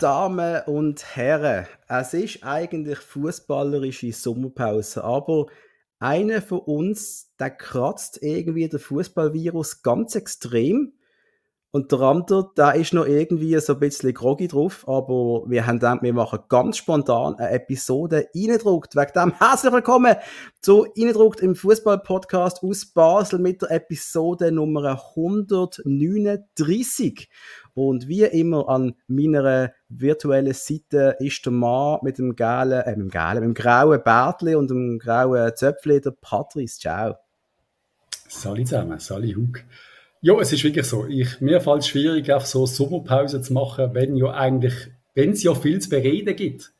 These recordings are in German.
Damen und Herren, es ist eigentlich fußballerische Sommerpause, aber einer von uns, der kratzt irgendwie der Fußballvirus ganz extrem. Und der andere, der ist noch irgendwie so ein bisschen groggy drauf, aber wir haben gedacht, wir machen ganz spontan eine Episode reingedruckt. Wegen dem herzlich willkommen zu reingedruckt im Fußball-Podcast aus Basel mit der Episode Nummer 139. Und wie immer an meiner virtuellen Seite ist der Mann mit dem gelben, äh, mit dem gelben, mit dem grauen Bärtli und dem grauen Zöpfli, der Patrice. Ciao. Sali zusammen, Sali Hug. Ja, es ist wirklich so. Ich, mir fällt es schwierig, auf so Sommerpause zu machen, wenn ja eigentlich, wenn es ja viel zu bereden gibt.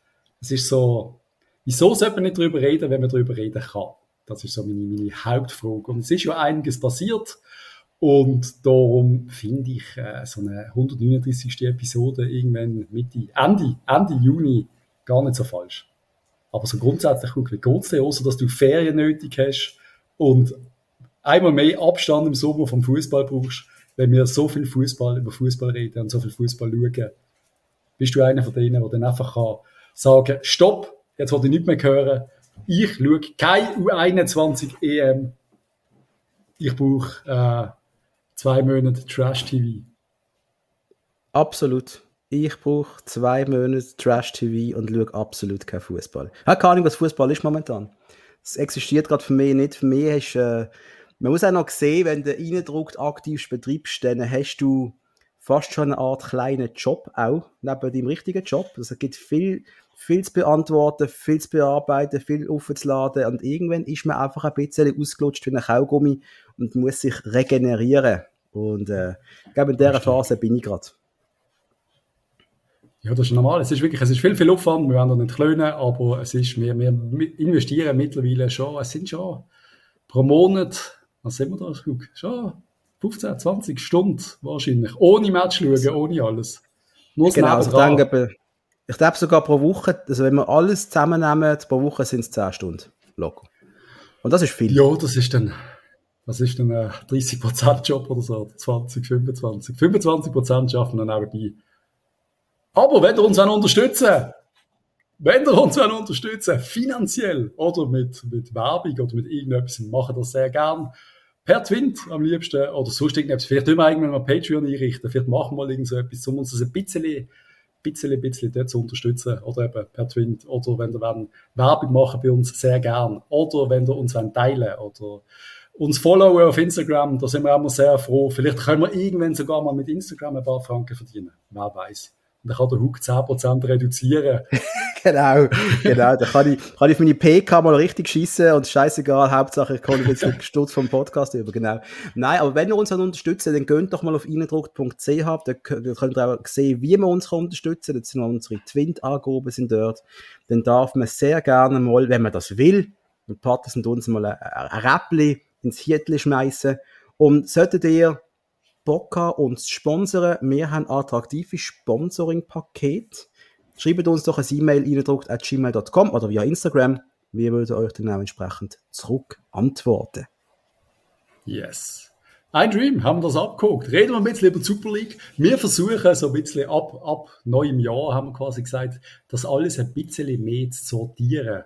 Es ist so, wieso sollte man nicht darüber reden, wenn man darüber reden kann? Das ist so meine, meine Hauptfrage. Und es ist ja einiges passiert. Und darum finde ich äh, so eine 139. Episode irgendwann Mitte, Ende, Ende Juni gar nicht so falsch. Aber so grundsätzlich, wie geht es dir, außer dass du Ferien nötig hast und einmal mehr Abstand im Sommer vom Fußball brauchst, wenn wir so viel Fußball über Fußball reden und so viel Fußball schauen, bist du einer von denen, der dann einfach kann sagen, stopp, jetzt wollte ich nicht mehr hören, ich schaue kein U21 EM, ich brauche äh, zwei Monate Trash-TV. Absolut. Ich brauche zwei Monate Trash-TV und schaue absolut kein Fußball. Ich habe keine Ahnung, was Fußball ist momentan. Es existiert gerade für mich nicht. Für mich ist, äh, man muss auch noch sehen, wenn du Eindruck aktiv betreibst, dann hast du fast schon eine Art kleinen Job auch, neben deinem richtigen Job. Also es gibt viel, viel zu beantworten, viel zu bearbeiten, viel aufzuladen und irgendwann ist man einfach ein bisschen ausgelutscht wie ein Kaugummi und muss sich regenerieren. Und äh, ich glaube, in dieser Phase bin ich gerade. Ja, das ist normal. Es ist wirklich, es ist viel, viel Aufwand. Wir werden da nicht klönen, aber es ist, wir, wir investieren mittlerweile schon, es sind schon pro Monat, was sind wir da? Schon 15, 20 Stunden wahrscheinlich. Ohne Match schauen, ohne alles. Nur genau, ich denke, ich glaube sogar pro Woche, also wenn wir alles zusammennehmen, pro Woche sind es 10 Stunden. Locker. Und das ist viel. Ja, das ist dann, was ist denn ein 30% Job oder so? 20, 25. 25% schaffen dann nebenbei. Aber wenn ihr uns auch unterstützen, wenn ihr uns auch unterstützen, finanziell oder mit, mit Werbung oder mit irgendetwas, machen das sehr gern. Per Twint am liebsten oder sonst irgendetwas. Vielleicht immer irgendwann mal Patreon einrichten. Vielleicht machen wir mal irgend so etwas, um uns das ein bisschen, bisschen, bisschen dort zu unterstützen. Oder eben per Twint. Oder wenn ihr Werbung machen bei uns, sehr gern. Oder wenn ihr uns teilen oder uns followen auf Instagram, da sind wir auch mal sehr froh. Vielleicht können wir irgendwann sogar mal mit Instagram ein paar Franken verdienen. Wer weiß. Und dann kann der Hug 10% reduzieren. genau, genau. Da kann ich, kann ich auf meine PK mal richtig schießen und scheißegal, Hauptsache ich komme jetzt gestutzt vom Podcast über, genau. Nein, aber wenn ihr uns dann unterstützt, dann geht doch mal auf eindruckt.ch, da, da könnt ihr auch sehen, wie wir uns unterstützen kann. Jetzt sind unsere Twint-Angaben sind dort. Dann darf man sehr gerne mal, wenn man das will, und Partner sind uns mal ein, ein Räppli ins Viertel schmeißen. Und solltet ihr Bock haben, uns zu sponsern, wir haben attraktive Sponsoring-Pakete. Schreibt uns doch ein E-Mail reindruckt at gmail.com oder via Instagram. Wir würden euch dann auch entsprechend zurück antworten. Yes. Ein Dream, haben wir das abgeguckt. Reden wir ein bisschen über die Super League. Wir versuchen so ein bisschen ab, ab neuem Jahr, haben wir quasi gesagt, das alles ein bisschen mehr zu sortieren.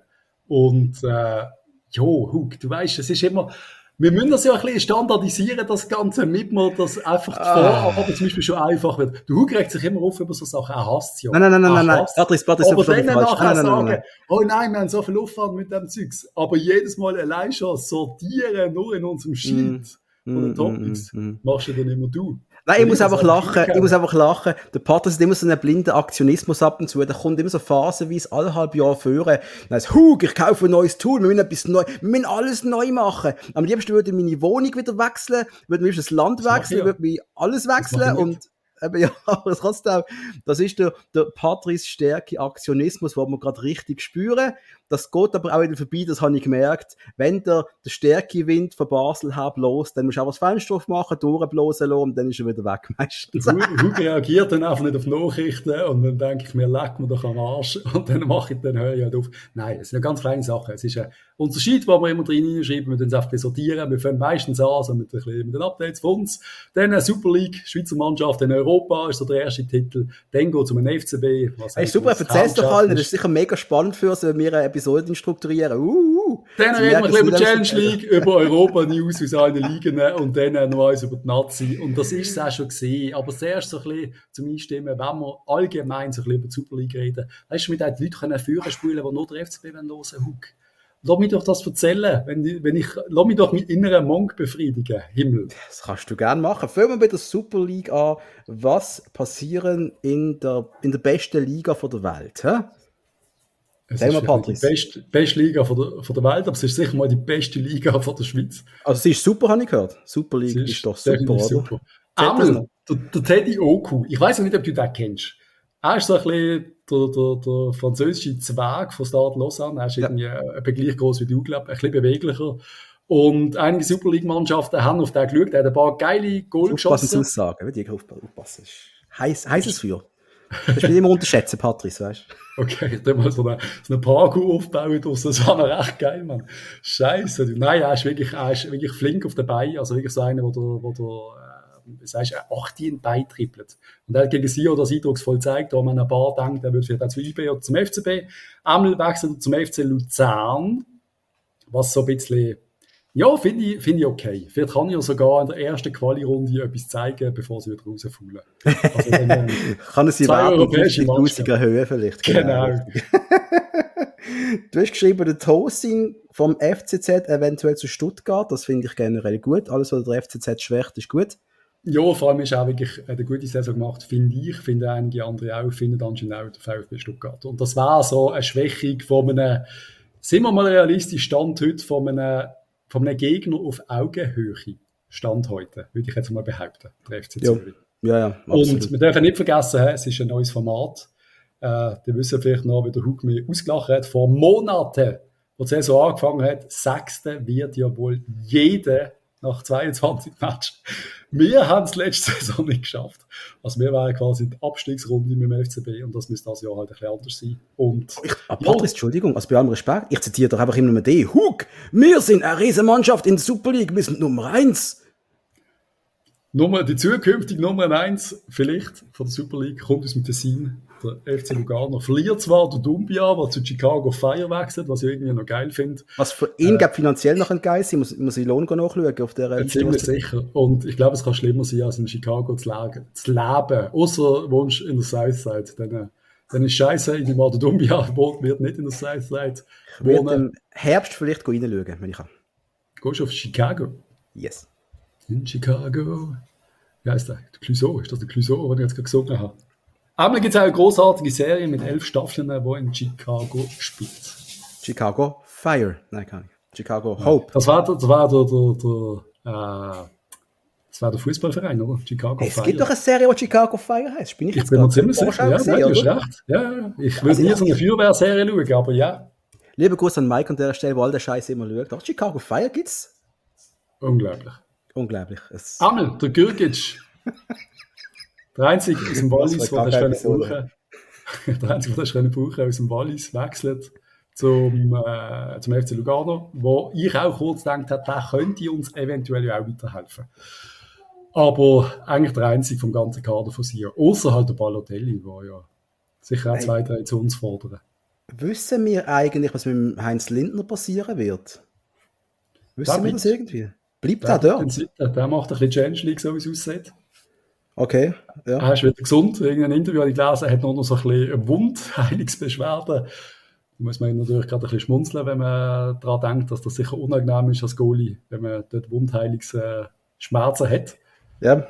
Und, äh, jo, Hug, du weißt, es ist immer, wir müssen das ja ein bisschen standardisieren, das Ganze, damit man das einfach ah. Vorarbeit zum Beispiel schon einfach wird. Du regt sich immer auf über so Sachen, er hasst ja. Nein, nein, nein, nein, nein, Patrice, Patrice, Aber dann nachher nein, sagen, nein, nein. oh nein, wir haben so viel Aufwand mit dem Zeugs. Aber jedes Mal allein schon sortieren, nur in unserem Sheet mm. von den mm, Topics, mm, mm, machst du dann immer du. Nein, ich muss einfach lachen, ich muss einfach lachen. Der Pater ist immer so ein blinder Aktionismus ab und zu. Der kommt immer so phasenweise alle halb Jahr führen. Dann heißt, Hug, ich kaufe ein neues Tool, wir müssen etwas neu, wir müssen alles neu machen. Am liebsten würde ich meine Wohnung wieder wechseln, würde mir das Land wechseln, würde mir alles wechseln und eben, ja, aber trotzdem, das ist der, der Patrice Stärke Aktionismus, wo wir gerade richtig spüren. Das geht aber auch wieder vorbei, das habe ich gemerkt. Wenn der, der Stärke-Wind von Basel her bloß, dann musst du auch das Fenster aufmachen, durchblasen lassen und dann ist er wieder weg meistens. Hug reagiert dann einfach nicht auf Nachrichten und dann denke ich mir, leck mir doch am Arsch und dann mache ich, dann höre ich halt auf. Nein, es sind ja ganz kleine Sachen. Es ist ein Unterschied, wo wir immer drin hinschreiben, wir dann es sortieren. Wir fangen meistens an, so mit, ein bisschen, mit den Updates von uns. Dann Super League, Schweizer Mannschaft in Europa Europa ist so der erste Titel. Dann geht es um den FCB. Was hey, super, erzähl es doch allen. Das ist sicher mega spannend für uns, wenn wir eine Episode strukturieren. Uh, uh. Dann reden wir über die Challenge League, über Europa-News aus allen Ligen und dann noch eins über die Nazi. Und das ist es auch schon gesehen. Aber zuerst so ein bisschen zum Einstimmen, wenn wir allgemein so ein bisschen über die Super League reden. Weißt du, mit den Leuten führen spielen, die nur der FCB hören wollen. Lass mich doch das erzählen, wenn, wenn ich, lass mich doch meinen inneren Monk befriedigen, Himmel. Das kannst du gerne machen. Fangen wir mit der Super League an. Was passieren in der, in der besten Liga von der Welt? Hä? Es ist die beste, beste Liga von der, von der Welt, aber es ist sicher mal die beste Liga von der Schweiz. Also sie ist super, habe ich gehört. Super League ist, ist, doch super, oder? super. Einmal, der, der Teddy Oku, ich weiß nicht, ob du den kennst. Er ist so ein bisschen der, der, der französische Zwerg von Stade Lausanne. Er ist ja. irgendwie etwa gleich groß wie du, glaube ein bisschen beweglicher. Und einige Super League-Mannschaften haben auf den geschaut, er hat ein paar geile Goal geschossen. Aussagen, die aufpassen. Heiß, heißes Feuer. Das ist nicht immer unterschätzen, Patrice, weißt du? Okay, ich habe mal so eine, so eine Parkour aufbauen das war noch recht geil, Mann. Scheiße. Nein, er ist wirklich, er ist wirklich flink auf der Beine, also wirklich so einer, wo der, wo der sagst, er 18 beitrippelt. Und er hat gegen Sio das eindrucksvoll gezeigt, da man ein paar denkt, er würde vielleicht auch zu IB oder zum FCB. Einmal wechselt er zum FC Luzern, was so ein bisschen, ja, finde ich, find ich okay. Vielleicht kann ich ja sogar in der ersten Quali-Runde etwas zeigen, bevor sie wieder rausfallen. Also, äh, kann er sie warten, in 1000er Höhe vielleicht. Genau. genau. du hast geschrieben, der Toasting vom FCZ eventuell zu Stuttgart. Das finde ich generell gut. Alles, was der FCZ schwächt, ist gut. Ja, vor allem ist auch wirklich eine gute Saison gemacht, finde ich, finde einige andere auch, finden anscheinend auch der VfB Stuttgart. Und das war so eine Schwächung von einem, sind wir mal realistisch, Stand heute von einem, von einem Gegner auf Augenhöhe. Stand heute, würde ich jetzt mal behaupten, der FC Zürich. Ja, ja, Und wir dürfen nicht vergessen, es ist ein neues Format. Äh, die wissen vielleicht noch, wie der Hug mir ausgelacht hat, vor Monaten, wo die Saison angefangen hat, Sechste wird ja wohl jeder nach 22 Matches. Wir haben es letzte Saison nicht geschafft. Also wir waren quasi in der Abstiegsrunde mit dem FCB und das müsste das Jahr halt ein bisschen anders sein. Und, ich, ja. Patrice, Entschuldigung, also bei allem Respekt, ich zitiere doch einfach immer nur die. Hug, wir sind eine riesen Mannschaft in der Super League, wir sind Nummer eins. Nummer, die zukünftige Nummer eins vielleicht von der Super League kommt aus dem Tessin der FC Lugano verliert zwar der Dumbia, der zu Chicago Fire wechselt, was ich irgendwie noch geil finde. Was für ihn äh, finanziell noch ein geil sein, muss, muss ich Lohn nachschauen auf der Liste. Ziemlich sicher. Und ich glaube, es kann schlimmer sein, als in Chicago zu, leben. Zu leben. Außer wohnst in der Southside. Dann, äh, dann ist scheiße, in der Dumbia wird nicht in der Southside Ich werde im Herbst vielleicht reinschauen, wenn ich kann. Gehst du auf Chicago? Yes. In Chicago. Wie heißt der? Clouseau. Ist das der Clouseau, den ich jetzt gerade gesungen habe? Aber gibt es auch eine großartige Serie mit elf Staffeln, die in Chicago spielt. Chicago Fire. Nein, kann ich. Chicago Hope. Das war, das war der, der, der äh, das war der Fußballverein, oder? Chicago es Fire. Es gibt doch eine Serie, die Chicago Fire heißt. Bin ich, ich bin mir ziemlich sicher. Ja, gesehen, du hast recht. Ja, ich will also, nie so eine Feuerwehrserie schauen, aber ja. Liebe Grüße an Mike an der Stelle, wo all der Scheiß immer schaut. Doch, Chicago Fire gibt's. Unglaublich. Unglaublich. Es Amel, der Gürgic. Der einzige aus dem Wallis, der das können brauchen, der einzige, der das können brauchen, aus dem Wallis wechselt zum, äh, zum FC Lugano, wo ich auch kurz gedacht habe, der könnte uns eventuell auch weiterhelfen. Aber eigentlich der einzige vom ganzen Kader von sie. Außer halt der Balotelli, der ja sicher auch zwei, drei zu uns fordern. Wissen wir eigentlich, was mit Heinz Lindner passieren wird? Wissen der wir das irgendwie? Bleibt der, der dort? Der macht ein bisschen Change League, so wie es aussieht. Okay, ja. Er ist wieder gesund. In einem Interview habe ich gelesen, er hat noch so ein bisschen Wundheilungsbeschwerden. Da muss man natürlich gerade ein bisschen schmunzeln, wenn man daran denkt, dass das sicher unangenehm ist als Goalie, wenn man dort Wundheilungsschmerzen hat. Ja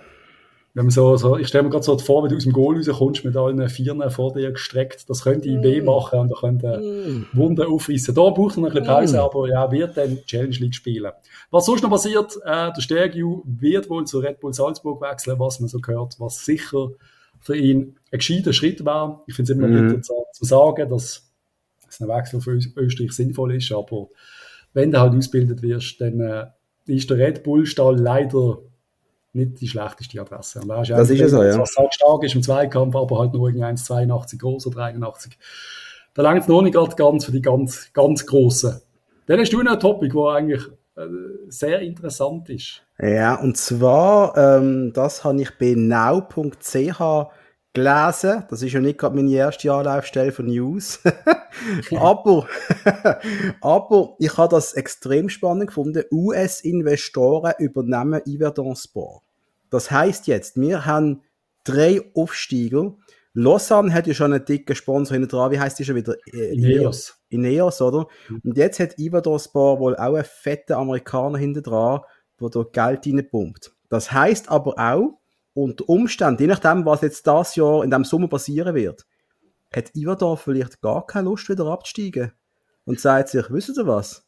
wenn man so, so ich stelle mir gerade so vor, wenn du aus dem Goal rauskommst mit allen Vieren vor dir gestreckt, das könnte mm. weh machen und da könnte mm. Wunden aufreißen. Da braucht er noch ein bisschen Pause, mm. aber ja, wird dann Challenge League spielen. Was sonst noch passiert, äh, der Stergiu wird wohl zu Red Bull Salzburg wechseln, was man so gehört, was sicher für ihn ein gescheiter Schritt war. Ich finde es immer mm. zu, zu sagen, dass ein Wechsel für Österreich sinnvoll ist, aber wenn du halt ausgebildet wirst, dann äh, ist der Red Bull Stall leider nicht die schlechteste Adresse. Und das ist, das ist ja so, ja. Was halt stark ist im Zweikampf, aber halt nur 1,82 groß oder 81. Da langt es noch nicht ganz für die ganz, ganz Großen. Dann hast du noch ein Topic, wo eigentlich äh, sehr interessant ist. Ja, und zwar, ähm, das habe ich bei now.ch gelesen. Das ist ja nicht gerade meine erste Anlaufstelle für News. aber, aber ich habe das extrem spannend gefunden. US-Investoren übernehmen Iverdon Sport. Das heißt jetzt, wir haben drei Aufsteiger. Lausanne hat ja schon einen dicken Sponsor hinter dran. Wie heißt die schon wieder? Ineos. Ineos, oder? Und jetzt hat Iverdon Sport wohl auch einen fetten Amerikaner hinter dran, der dort Geld reinpumpt. Das heißt aber auch, unter Umständen, je nachdem, was jetzt das Jahr in diesem Sommer passieren wird, hat Iverdorf vielleicht gar keine Lust, wieder abzusteigen. Und sagt sich, wisst ihr was?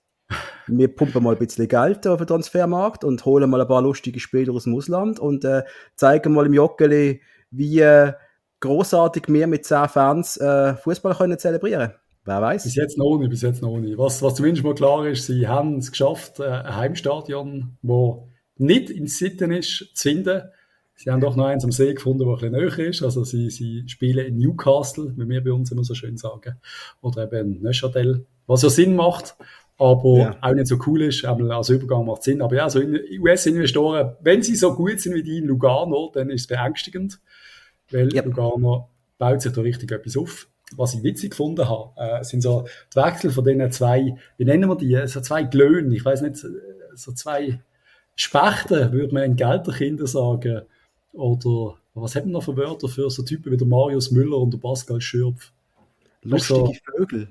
Wir pumpen mal ein bisschen Geld auf den Transfermarkt und holen mal ein paar lustige Spieler aus dem Ausland und äh, zeigen mal im Joggeli, wie äh, großartig wir mit 10 Fans äh, Fußball können zelebrieren. Wer weiß? Bis jetzt noch nicht, bis jetzt noch nicht. Was, was zumindest mal klar ist, sie haben es geschafft, äh, ein Heimstadion, wo nicht in Sitten ist, zu finden. Sie haben doch noch eins am See gefunden, das ein bisschen näher ist. Also sie, sie spielen in Newcastle, wie wir bei uns immer so schön sagen. Oder eben in Neuchâtel, was ja Sinn macht, aber ja. auch nicht so cool ist. Einmal als Übergang macht Sinn. Aber ja, so US-Investoren, wenn sie so gut sind wie die in Lugano, dann ist es beängstigend, weil ja. Lugano baut sich da richtig etwas auf. Was ich witzig gefunden habe, äh, sind so die Wechsel von diesen zwei, wie nennen wir die, so zwei Glöhnen, ich weiß nicht, so zwei Spechten, würde man in Gelderkinder sagen, oder was haben wir noch für Wörter für so Typen wie der Marius Müller und der Pascal Schürpf? Lustige also, Vögel.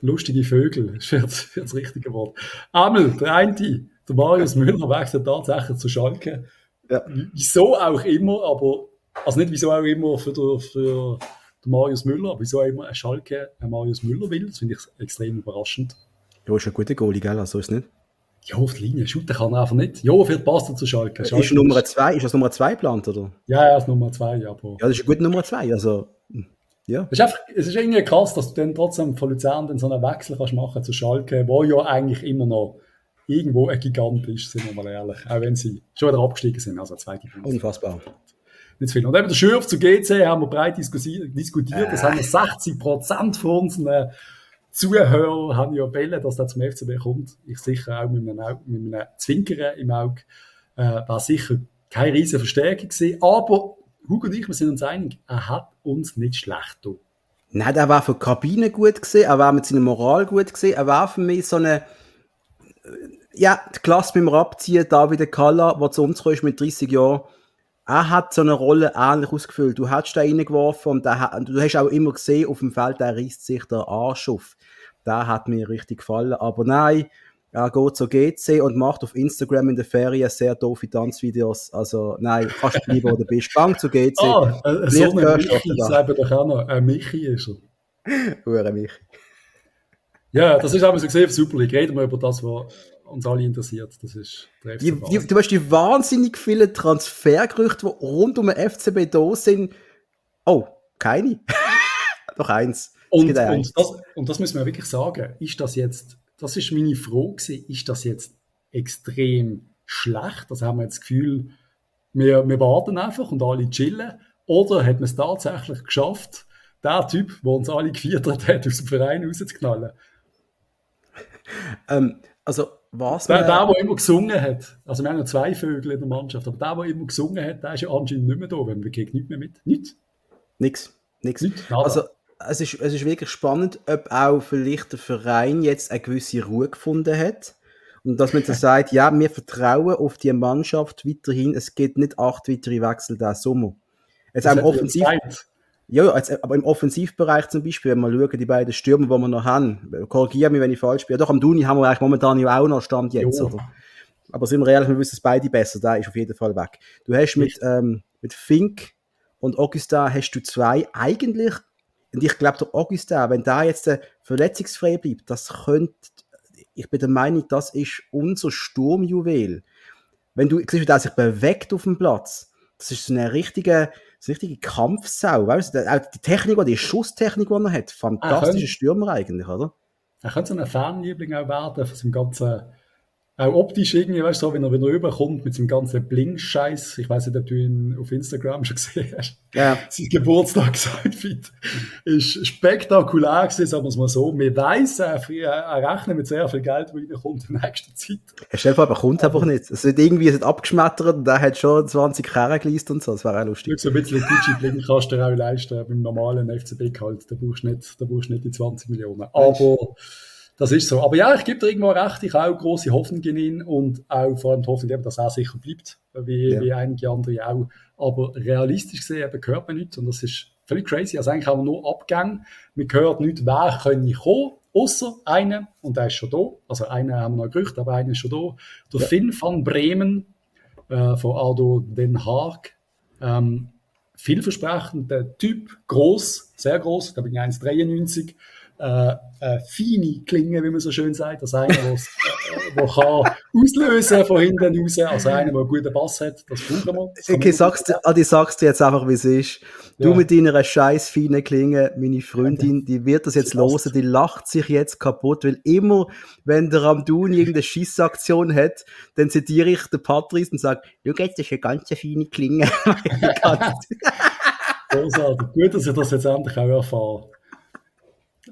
Lustige Vögel, das ist das richtige Wort. Einmal, der eine, der Marius Müller wechselt tatsächlich zu Schalke. Ja. Wieso auch immer, aber, also nicht wieso auch immer für, der, für den Marius Müller, aber wieso auch immer ein Schalke ein Marius Müller will, das finde ich extrem überraschend. Ja, ist ein guter Goalie, gell? Also ist nicht? Ja, auf die Linie. Shooten kann er einfach nicht. Ja, wird passt zu Schalke. Schalke ist Nummer zwei, ist das Nummer zwei geplant, oder? Ja, ja, ist Nummer zwei, aber. Ja, das ist eine gute Nummer zwei, also. Ja. Es ist einfach, es ist irgendwie krass, dass du dann trotzdem von Luzern dann so einen Wechsel kannst machen zu Schalke, wo ja eigentlich immer noch irgendwo ein Gigant ist, sind wir mal ehrlich. Auch wenn sie schon wieder abgestiegen sind, also zweite Punkt. Unfassbar. Nicht viel. Und eben der Schürf zu GC haben wir breit diskutiert, diskutiert. das haben wir 60 Prozent von unseren Zuhörer haben ja wollen, dass er zum FCB kommt. Ich sicher auch mit einem, mit einem Zwinkern im Auge. Äh, war sicher keine riesige Verstärkung gewesen. Aber Hugo und ich, wir sind uns einig, er hat uns nicht schlecht getan. Nein, er war für die Kabine gut gesehen, er war mit seiner Moral gut gesehen, er war für mich so eine, ja, die Klasse beim Abziehen, David Kalla, der zu uns ist mit 30 Jahren, er hat so eine Rolle ähnlich ausgefüllt. Du hast da reingeworfen und der, du hast auch immer gesehen, auf dem Feld, der reißt sich der Arsch auf. Der hat mir richtig gefallen. Aber nein, er geht zur GC und macht auf Instagram in der Ferien sehr doofe Tanzvideos. Also nein, kannst du bleiben, wo du bist. Gang zur GC. Ah, äh, so ein Michi, sagen doch auch noch. Ein Michi ist er. Hure Michi. Ja, das ist aber so gesehen auf Super League. Reden wir über das, was uns alle interessiert. Das ist der die, die, Du hast die wahnsinnig vielen Transfergerüchte, die rund um den FCB da sind. Oh, keine. Doch eins. Und, und, eins. Das, und das müssen wir wirklich sagen. Ist das jetzt, das ist meine Frage, ist das jetzt extrem schlecht? Also haben wir jetzt das Gefühl, wir, wir warten einfach und alle chillen? Oder hat man es tatsächlich geschafft, der Typ, der uns alle gefeiert hat, aus dem Verein rauszuknallen? Ähm, also was der, der, der immer gesungen hat, also wir haben ja zwei Vögel in der Mannschaft, aber der, der immer gesungen hat, der ist ja anscheinend nicht mehr da, wenn wir kriegen nicht mehr mit. Nicht? Nix. Nix. Nicht, also es ist, es ist wirklich spannend, ob auch vielleicht der Verein jetzt eine gewisse Ruhe gefunden hat. Und dass man dann sagt, ja, wir vertrauen auf die Mannschaft weiterhin. Es geht nicht acht weitere Wechsel diesen Sommer. Jetzt auch im Offensiv. Ja, also, aber im Offensivbereich zum Beispiel, wenn wir schauen, die beiden Stürmer, die wir noch haben, korrigiere mich, wenn ich falsch bin. Doch, am Duni haben wir eigentlich momentan ja auch noch Stand jetzt, jo. oder? Aber sind wir ehrlich, wir wissen es beide besser, da ist auf jeden Fall weg. Du hast mit, ähm, mit Fink und Augustin hast du zwei eigentlich, und ich glaube, der Augustin, wenn da jetzt äh, verletzungsfrei bleibt, das könnte, ich bin der Meinung, das ist unser Sturmjuwel. Wenn du siehst, wie der sich bewegt auf dem Platz, das ist so eine richtige, so richtige Kampfsau, weißt du? Auch die Technik, die Schusstechnik, die er hat, fantastischer Stürmer eigentlich, oder? Er könnte so ein Fanliebling auch werden von seinem ganzen auch optisch irgendwie, weißt du, so, wenn er wieder rüberkommt mit seinem ganzen Bling-Scheiß. Ich weiß nicht, ob du ihn auf Instagram schon gesehen hast. Ja. Sein Geburtstagsoutfit ist spektakulär gewesen, sagen wir es mal so. Wir weiss, er, er rechnet mit sehr viel Geld, das reinkommt in nächster Zeit. Er stellt vor, er kommt einfach nicht. Es wird irgendwie es abgeschmettert und er hat schon 20 Kerne geleistet und so. Das wäre auch lustig. So ein bisschen Gucci-Bling kannst du dir auch leisten beim normalen FCB-Gehalt. Da brauchst du nicht, da brauchst du nicht die 20 Millionen. Aber, das ist so. Aber ja, ich gebe dir irgendwo recht, ich habe auch große Hoffnung in ihn und auch vor allem die Hoffnung, dass er sicher bleibt, wie, ja. wie einige andere auch. Aber realistisch gesehen eben hört man nichts und das ist völlig crazy. Also eigentlich haben wir nur Abgänge. Man hört nicht, wer könnte kommen, außer einen, und der ist schon da. Also einen haben wir noch gerücht, aber einer ist schon da. Der ja. Finn van Bremen äh, von Ardo Den Haag. Ähm, vielversprechend, der Typ, groß, sehr groß, da bin ich 1,93 äh, äh, feine Klinge, wie man so schön sagt. Also einer, der äh, kann auslösen von hinten raus. Also einer, der einen guten Bass hat, das brauchen wir. Das okay, sagst Adi, sagst du jetzt einfach, wie es ist. Du ja. mit deiner scheiß feinen Klinge, meine Freundin, die wird das jetzt losen, die lacht sich jetzt kaputt, weil immer, wenn der Ramdun irgendeine Schissaktion hat, dann zitiere ich den Patrice und sage, du gehst, das ist eine ganz feine Klinge. Großartig. Gut, dass ich das jetzt endlich auch erfahre.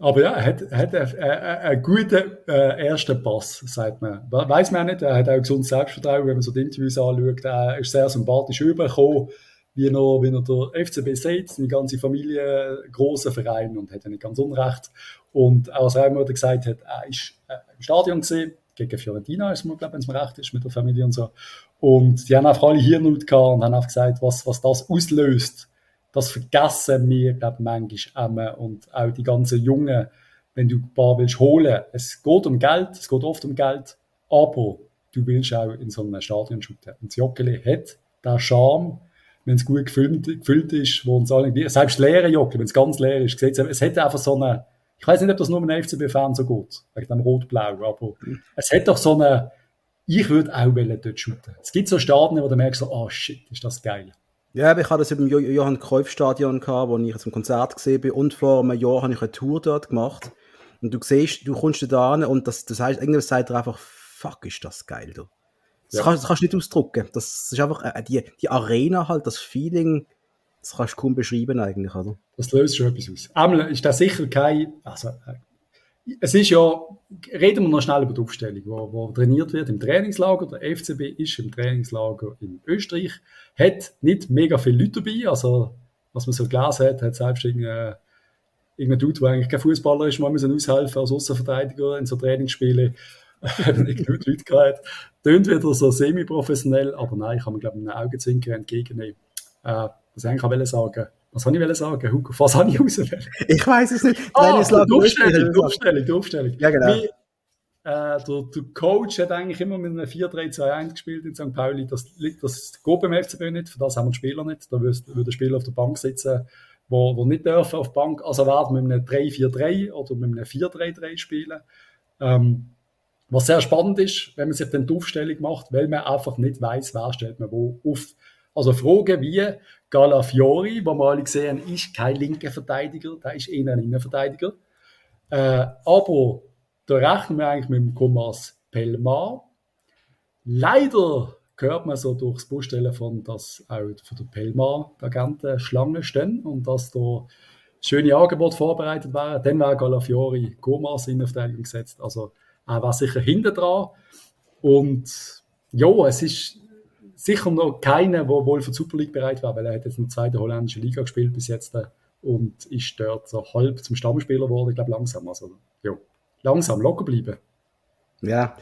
Aber ja, er hat, hat einen, guten äh, ersten Pass, sagt man. Weiß man auch nicht, er hat auch gesundes Selbstvertrauen, wenn man so die Interviews anschaut. Er ist sehr sympathisch rübergekommen, wie er, wie er der FCB sieht, seine ganze Familie, großer Verein und hat ja nicht ganz unrecht. Und auch als er immer gesagt hat, er ist äh, im Stadion gesehen, gegen Fiorentina ist man, glaube wenn es mir recht ist, mit der Familie und so. Und die haben einfach alle Hirnhaut gehabt und haben einfach gesagt, was, was das auslöst das vergessen wir, glaube ich, manchmal und auch die ganzen Jungen, wenn du ein paar willst holen, es geht um Geld, es geht oft um Geld, aber du willst auch in so einem Stadion shooten. Und das Joggeli hat den Charme, wenn es gut gefüllt, gefüllt ist, wo uns alle, selbst leere Joggeli, wenn es ganz leer ist, es, es hat einfach so eine, ich weiß nicht, ob das nur einem FCB-Fan so geht, wegen dem Rot-Blau, aber es hat doch so eine, ich würde auch dort shooten. Es gibt so Stadien, wo du merkst, so, oh shit, ist das geil. Ja, ich hatte das im Johann Cruyff Stadion gehabt, wo ich zum Konzert gesehen bin und vor einem Jahr habe ich eine Tour dort gemacht. Und du siehst, du kommst da an und das, das heißt, irgendwas sagt dir einfach, fuck, ist das geil, du. Das, ja. kannst, das kannst du nicht ausdrücken. Das ist einfach, äh, die, die Arena halt, das Feeling, das kannst du kaum beschreiben eigentlich, oder? Das löst schon etwas aus. Einmal ist das sicher kein, also, äh, es ist ja, reden wir noch schnell über die Aufstellung, wo, wo trainiert wird im Trainingslager. Der FCB ist im Trainingslager in Österreich, hat nicht mega viele Leute dabei, also was man so gelesen hat, hat selbst irgendein, Dude, der eigentlich kein Fußballer ist, mal müssen aushelfen als Außenverteidiger in so Trainingsspielen, haben nicht genug Leute gehabt. Tönt wieder so semi-professionell, aber nein, kann man glaube ich mit einem Augenzwinkern entgegennehmen. Äh, was ich eigentlich sagen was habe ich sagen, Hugo? Was habe ich auswählen? Ich weiß es nicht. Ah, die Aufstellung, die Aufstellung, die Aufstellung. Ja, genau. Wie, äh, der, der, Coach hat eigentlich immer mit einem 4-3-2-1 gespielt in St. Pauli. Das, das geht beim FCB nicht, für das haben wir die Spieler nicht. Da würde der Spieler auf der Bank sitzen, wo, wo nicht dürfen auf der Bank. Also werden mit einem 3-4-3 oder mit einem 4-3-3 spielen. Ähm, was sehr spannend ist, wenn man sich dann die Aufstellung macht, weil man einfach nicht weiß, wer stellt man wo auf. Also Fragen wie Galafiori, wo wir alle gesehen ist kein linker Verteidiger, der ist eher ein Innenverteidiger. Äh, aber da rechnen wir eigentlich mit dem Thomas Pellmar. Leider hört man so durchs Busstellen von, dass auch für den Pellmar die Agenten Schlange stehen und dass da schöne Angebote vorbereitet wären. Dann wäre Galafiori Gomas in Verteidigung gesetzt. Also er war sicher hinter dran. Und ja, es ist sicher noch keiner, der wohl für die Super League bereit war, weil er hat jetzt in der zweiten holländischen Liga gespielt bis jetzt äh, und ist dort so halb zum Stammspieler geworden, ich glaube langsam. Also, ja, langsam, locker bleiben. Ja.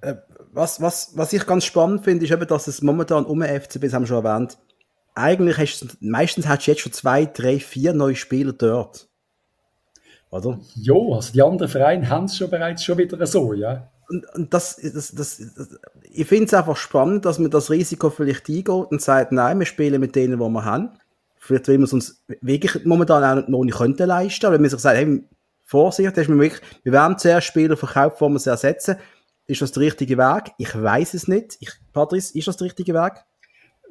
Äh, was, was, was ich ganz spannend finde, ist eben, dass es momentan um den FCB, das haben wir schon erwähnt, eigentlich hast du, meistens hast du jetzt schon zwei, drei, vier neue Spieler dort. Oder? Ja, also die anderen Vereine haben es schon bereits schon wieder so, ja und, und das, das, das, das ich finde es einfach spannend, dass man das Risiko vielleicht eingeht und sagt, nein, wir spielen mit denen, die wir haben. Vielleicht, weil wir es uns wirklich momentan auch noch nicht könnten leisten, weil man sich sagt, hey, Vorsicht, wir, wirklich, wir werden zuerst Spieler verkaufen, die wir sie ersetzen. Ist das der richtige Weg? Ich weiß es nicht. Ich, Patrice, ist das der richtige Weg?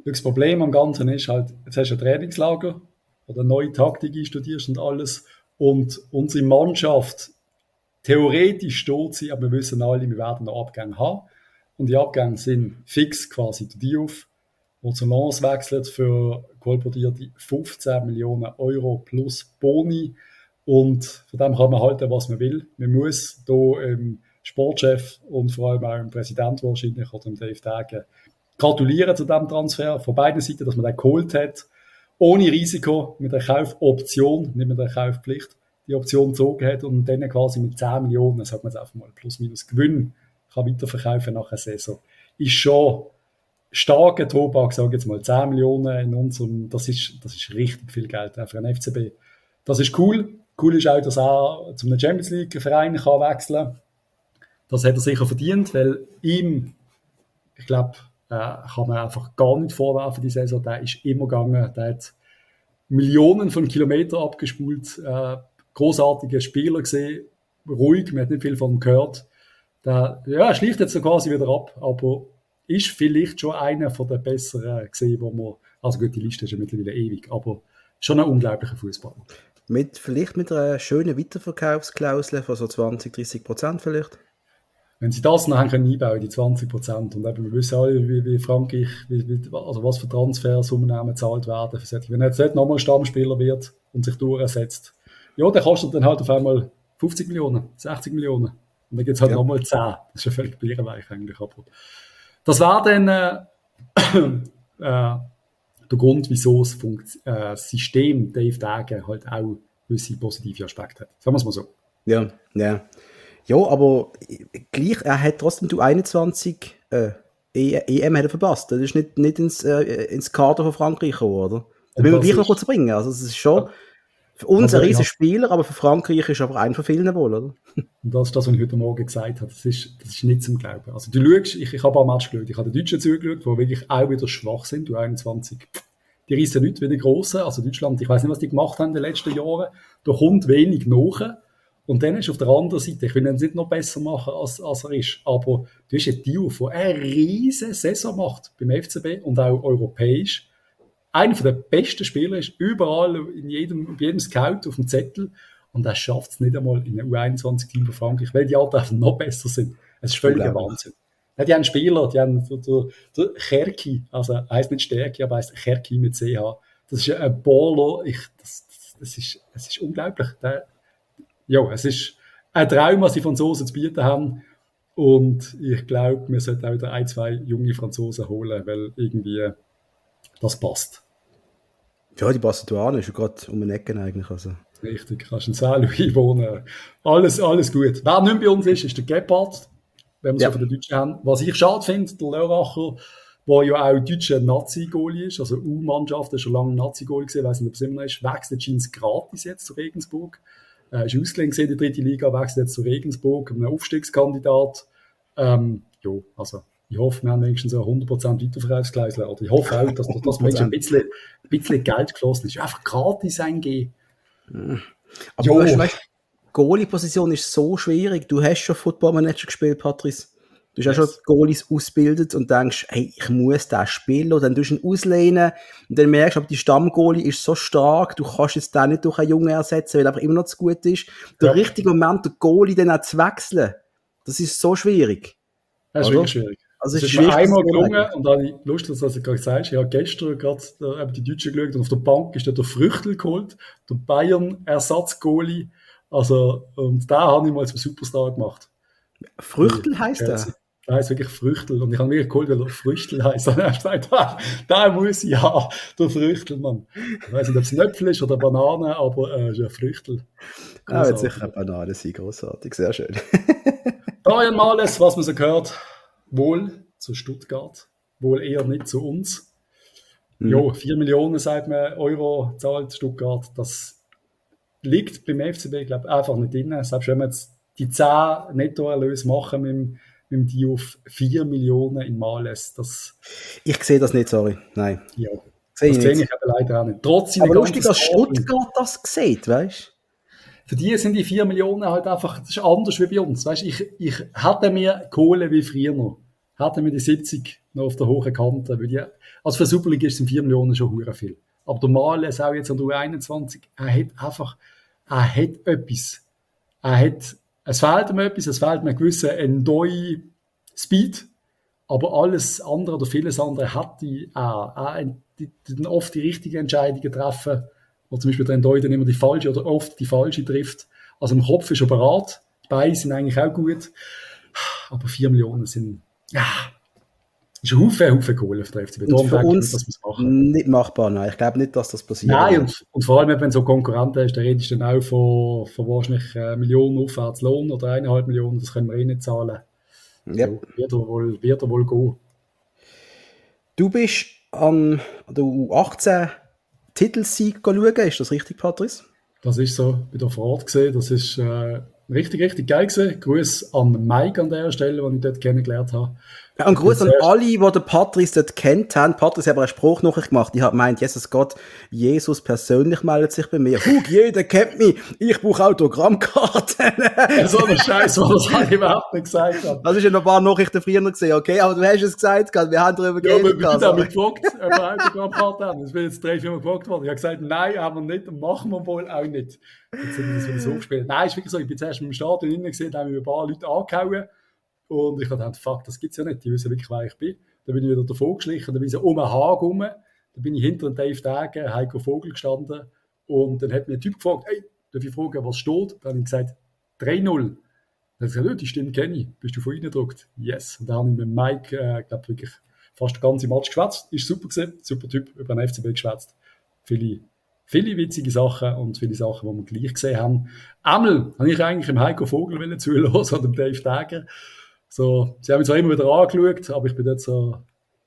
Das Problem am Ganzen ist halt, jetzt hast du ein Trainingslager oder neue Taktik studierst und alles und unsere Mannschaft theoretisch steht sie, aber wir wissen alle, wir werden noch Abgänge haben. Und die Abgänge sind fix quasi der Diouf, der zu Lens wechselt für kolportierte 15 Millionen Euro plus Boni. Und von dem kann man halten, was man will. Man muss hier im Sportchef und vor allem auch im Präsident wahrscheinlich oder dem Dave Dagen gratulieren zu diesem Transfer von beiden Seiten, dass man den geholt hat. Ohne Risiko, mit der Kaufoption, nicht mit der Kaufpflicht, die Option gezogen hat und dann quasi mit 10 Millionen, sagen wir jetzt einfach mal, plus minus Gewinn, kann weiterverkaufen nach einer Saison. Ist schon starker Tobak, sage jetzt mal, 10 Millionen in unserem, das ist, das ist richtig viel Geld für einen FCB. Das ist cool. Cool ist auch, dass er zu einem Champions League Verein wechseln kann. Das hat er sicher verdient, weil ihm, ich glaube, äh, kann man einfach gar nicht vorwerfen, die Saison. Der ist immer gegangen, der hat Millionen von Kilometern abgespult, äh, großartige Spieler gesehen, ruhig, man hat nicht viel von ihm gehört. Der, ja, schläft jetzt so quasi wieder ab, aber ist vielleicht schon einer von den besseren gesehen, wo man, also gut, die Liste ist ja mittlerweile ewig, aber schon ein unglaublicher Fußballer. Mit, vielleicht mit einer schönen Weiterverkaufsklausel von so 20, 30 Prozent vielleicht? Wenn sie das nachher können einbauen, die 20 Prozent, und eben, wir wissen alle, wie, wie Frankreich, wie, wie, also was für Transfersummen gezahlt werden. Wenn er jetzt nicht nochmal Stammspieler wird und sich durchsetzt, ja, der kostet dann halt auf einmal 50 Millionen, 60 Millionen. Und dann gibt es halt ja. nochmal 10. Das ist ja völlig bierweich eigentlich. Aber das war dann äh, äh, der Grund, wieso das äh, System Dave Dagen halt auch gewisse positive Aspekte hat. Sagen wir es mal so. Ja, ja. Ja, aber gleich, er hat trotzdem du 21 äh, EM hat er verpasst. Das ist nicht, nicht ins, äh, ins Kader von Frankreich gekommen, oder? Da will man gleich noch kurz bringen. Also, es ist schon für uns also, ein riesen Spieler, aber für Frankreich ist aber ein von vielen wohl, oder? Und das ist das, was ich heute Morgen gesagt habe. Das ist, das ist nicht zum Glauben. Also, du schaust, ich, ich habe ein Match geschaut. Ich habe den Deutschen zugeschaut, die wirklich auch wieder schwach sind, du 21. Die reissen nicht wie die Grossen. Also, Deutschland, ich weiß nicht, was die gemacht haben in den letzten Jahren. Da kommt wenig nach. Und dann ist auf der anderen Seite, ich will ihn nicht noch besser machen, als, als er ist, aber du hast einen Dio, der eine riesige Saison macht beim FCB und auch europäisch. Einer der besten Spieler ist überall, in jedem, bei jedem Scout auf dem Zettel. Und er schafft es nicht einmal in einem U21-Team von Frankreich, weil die Alten noch besser sind. Es ist völliger Wahnsinn. Ja, die haben Spieler, die haben der, der Cherki, also heißt nicht Stärke, aber heißt Cherki mit CH. Das ist ein Baller, ich, das, das, das, ist, das ist unglaublich. Der, ja, es ist ein Traum, was die Franzosen zu bieten haben. Und ich glaube, wir sollten auch wieder ein, zwei junge Franzosen holen, weil irgendwie das passt. Ja, die an, ist ja gerade um den Ecken eigentlich. Also. Richtig, kannst in Saint-Louis wohnen. Alles, alles gut. Wer nicht bei uns ist, ist der Gebhardt, wenn wir ja. so von den Deutschen haben. Was ich schade finde, der Lörracher, der ja auch deutscher Nazi-Goalie ist, also U-Mannschaft, der schon lange Nazi-Goalie gewesen, weiß nicht, ob es immer noch ist, wechselt scheint gratis jetzt zu Regensburg. Äh, ist ausgelehnt in die dritte Liga, wechselt jetzt zu Regensburg, ein Aufstiegskandidat. Ähm, ja, also ich hoffe, wir haben wenigstens so 100% Weiterverkaufsklausel. Oder ich hoffe auch, dass das ein bisschen, ein bisschen Geld geflossen ist. Einfach gratis eingehen. Aber jo. weißt, weißt, Goalie-Position ist so schwierig. Du hast schon Football Manager gespielt, Patrice. Du hast yes. auch schon Goalies ausgebildet und denkst, hey, ich muss da spielen. Und dann tust du ihn auslehnen und dann merkst du, aber die Stammgoalie ist so stark, du kannst jetzt den nicht durch einen Jungen ersetzen, weil er einfach immer noch zu gut ist. Der ja. richtige Moment, der Goalie dann auch zu wechseln, das ist so schwierig. Das ist wirklich schwierig. Also es ist, mir einmal gelungen und dann ich lustig, dass du gerade sagst, ich habe gestern gerade äh, die Deutschen geschaut und auf der Bank ist der Früchtel geholt, der Bayern Ersatzgoalie. Also, und da habe ich mal zum Superstar gemacht. Früchtel heißt er? Der heißt wirklich Früchtel. Und ich habe mir geholt, weil er Früchtel heißt. Und er hat gesagt, da, da muss ich ja, der Früchtel, Mann. Ich weiß nicht, ob es ein Äpfel ist oder Banane, aber äh, ist ein Früchtel. Ah, wird sicher eine Banane sein, großartig, sehr schön. Brian Males, was man so gehört, wohl zu Stuttgart, wohl eher nicht zu uns. Mhm. Jo, 4 Millionen, sagt man, Euro zahlt Stuttgart. Das liegt beim FCB, glaube ich, einfach nicht drin. Selbst wenn wir jetzt die 10 Nettoerlöse machen mit dem mit die auf 4 Millionen in Males. Das, ich sehe das nicht, sorry. Nein. Ja. Sehe das sehe ich aber leider auch nicht. Trotz aber lustig, dass Stuttgart das sieht, weißt Für die sind die 4 Millionen halt einfach, das ist anders wie bei uns. Weißt ich, ich hatte mir Kohle wie früher noch. Hatte mir die 70 noch auf der hohen Kante. Weil die, also für Superliga sind 4 Millionen schon hure viel. Aber der Males auch jetzt an der U21, er hat einfach, er hat etwas. Er hat es fehlt ihm etwas, es fehlt mir ein gewisser Endoi Speed aber alles andere oder vieles andere hat die auch. auch die, die oft die richtigen Entscheidungen treffen, oder zum Beispiel der Deuten immer die falsche oder oft die falsche trifft. Also im Kopf ist er bereit, die Beine sind eigentlich auch gut, aber 4 Millionen sind, ja, ist ein Haufen, Haufen Kohle für den FCB. Und für uns nicht, nicht machbar, nein. Ich glaube nicht, dass das passiert. Nein, und, und, vor allem, wenn so Konkurrenten hast, dann redest du dann auch von, von wahrscheinlich äh, Millionen aufwärts Lohn oder eineinhalb Millionen, das können wir eh nicht zahlen. Yep. So, wird, er wohl, wird er wohl gehen. Du bist an der U18 Titelsieg schauen, ist das richtig, Patrice? Das ist so, bei der Fahrt gesehen, das ist äh, richtig, richtig geil gewesen. Gruß an Mike an der Stelle, den ich dort kennengelernt habe. Ja, und Gruß an alle, die den Patrice dort kennt haben. Patrice hat aber einen Spruch noch gemacht. Ich habe gemeint, Jesus Gott, Jesus persönlich meldet sich bei mir. Hug, jeder kennt mich. Ich brauche Autogrammkarten. ja, so ein Scheiß, was das überhaupt nicht gesagt habe. Das ist ja noch ein paar Nachrichten früher gesehen, okay? Aber du hast es gesagt, wir haben darüber geredet. Ja, wir haben mich gefragt, ob wir Autogrammkarten haben. Es wird jetzt drei, vier Mal gefragt worden. Ich habe gesagt, nein, haben wir nicht und machen wir wohl auch nicht. Jetzt sind wir das wieder so gespielt. Nein, ist wirklich so. Ich bin zuerst im Stadion innen gesehen, da haben wir ein paar Leute angehauen. Und ich dachte, fuck, das gibt's ja nicht. Die wissen wirklich, wer ich bin. Dann bin ich wieder davor geschlichen, dann bin ich um einen Haag rum. Dann bin ich hinter Dave Dagen, Heiko Vogel gestanden. Und dann hat mir ein Typ gefragt, hey, darf ich fragen, was steht? Dann habe ich gesagt, 3-0. Dann hat er gesagt, oh, die Stimme kenne ich. Bist du von Ihnen gedruckt? Yes. Und dann habe ich mit Mike, äh, glaube wirklich fast den ganzen Match geschwätzt. Ist super gewesen. Super Typ, über den FCB geschwätzt. Viele, viele witzige Sachen und viele Sachen, die wir gleich gesehen haben. Einmal habe ich eigentlich im Heiko Vogel zuhören oder dem Dave Dagen. So, sie haben mich zwar immer wieder angeschaut, aber ich bin dort so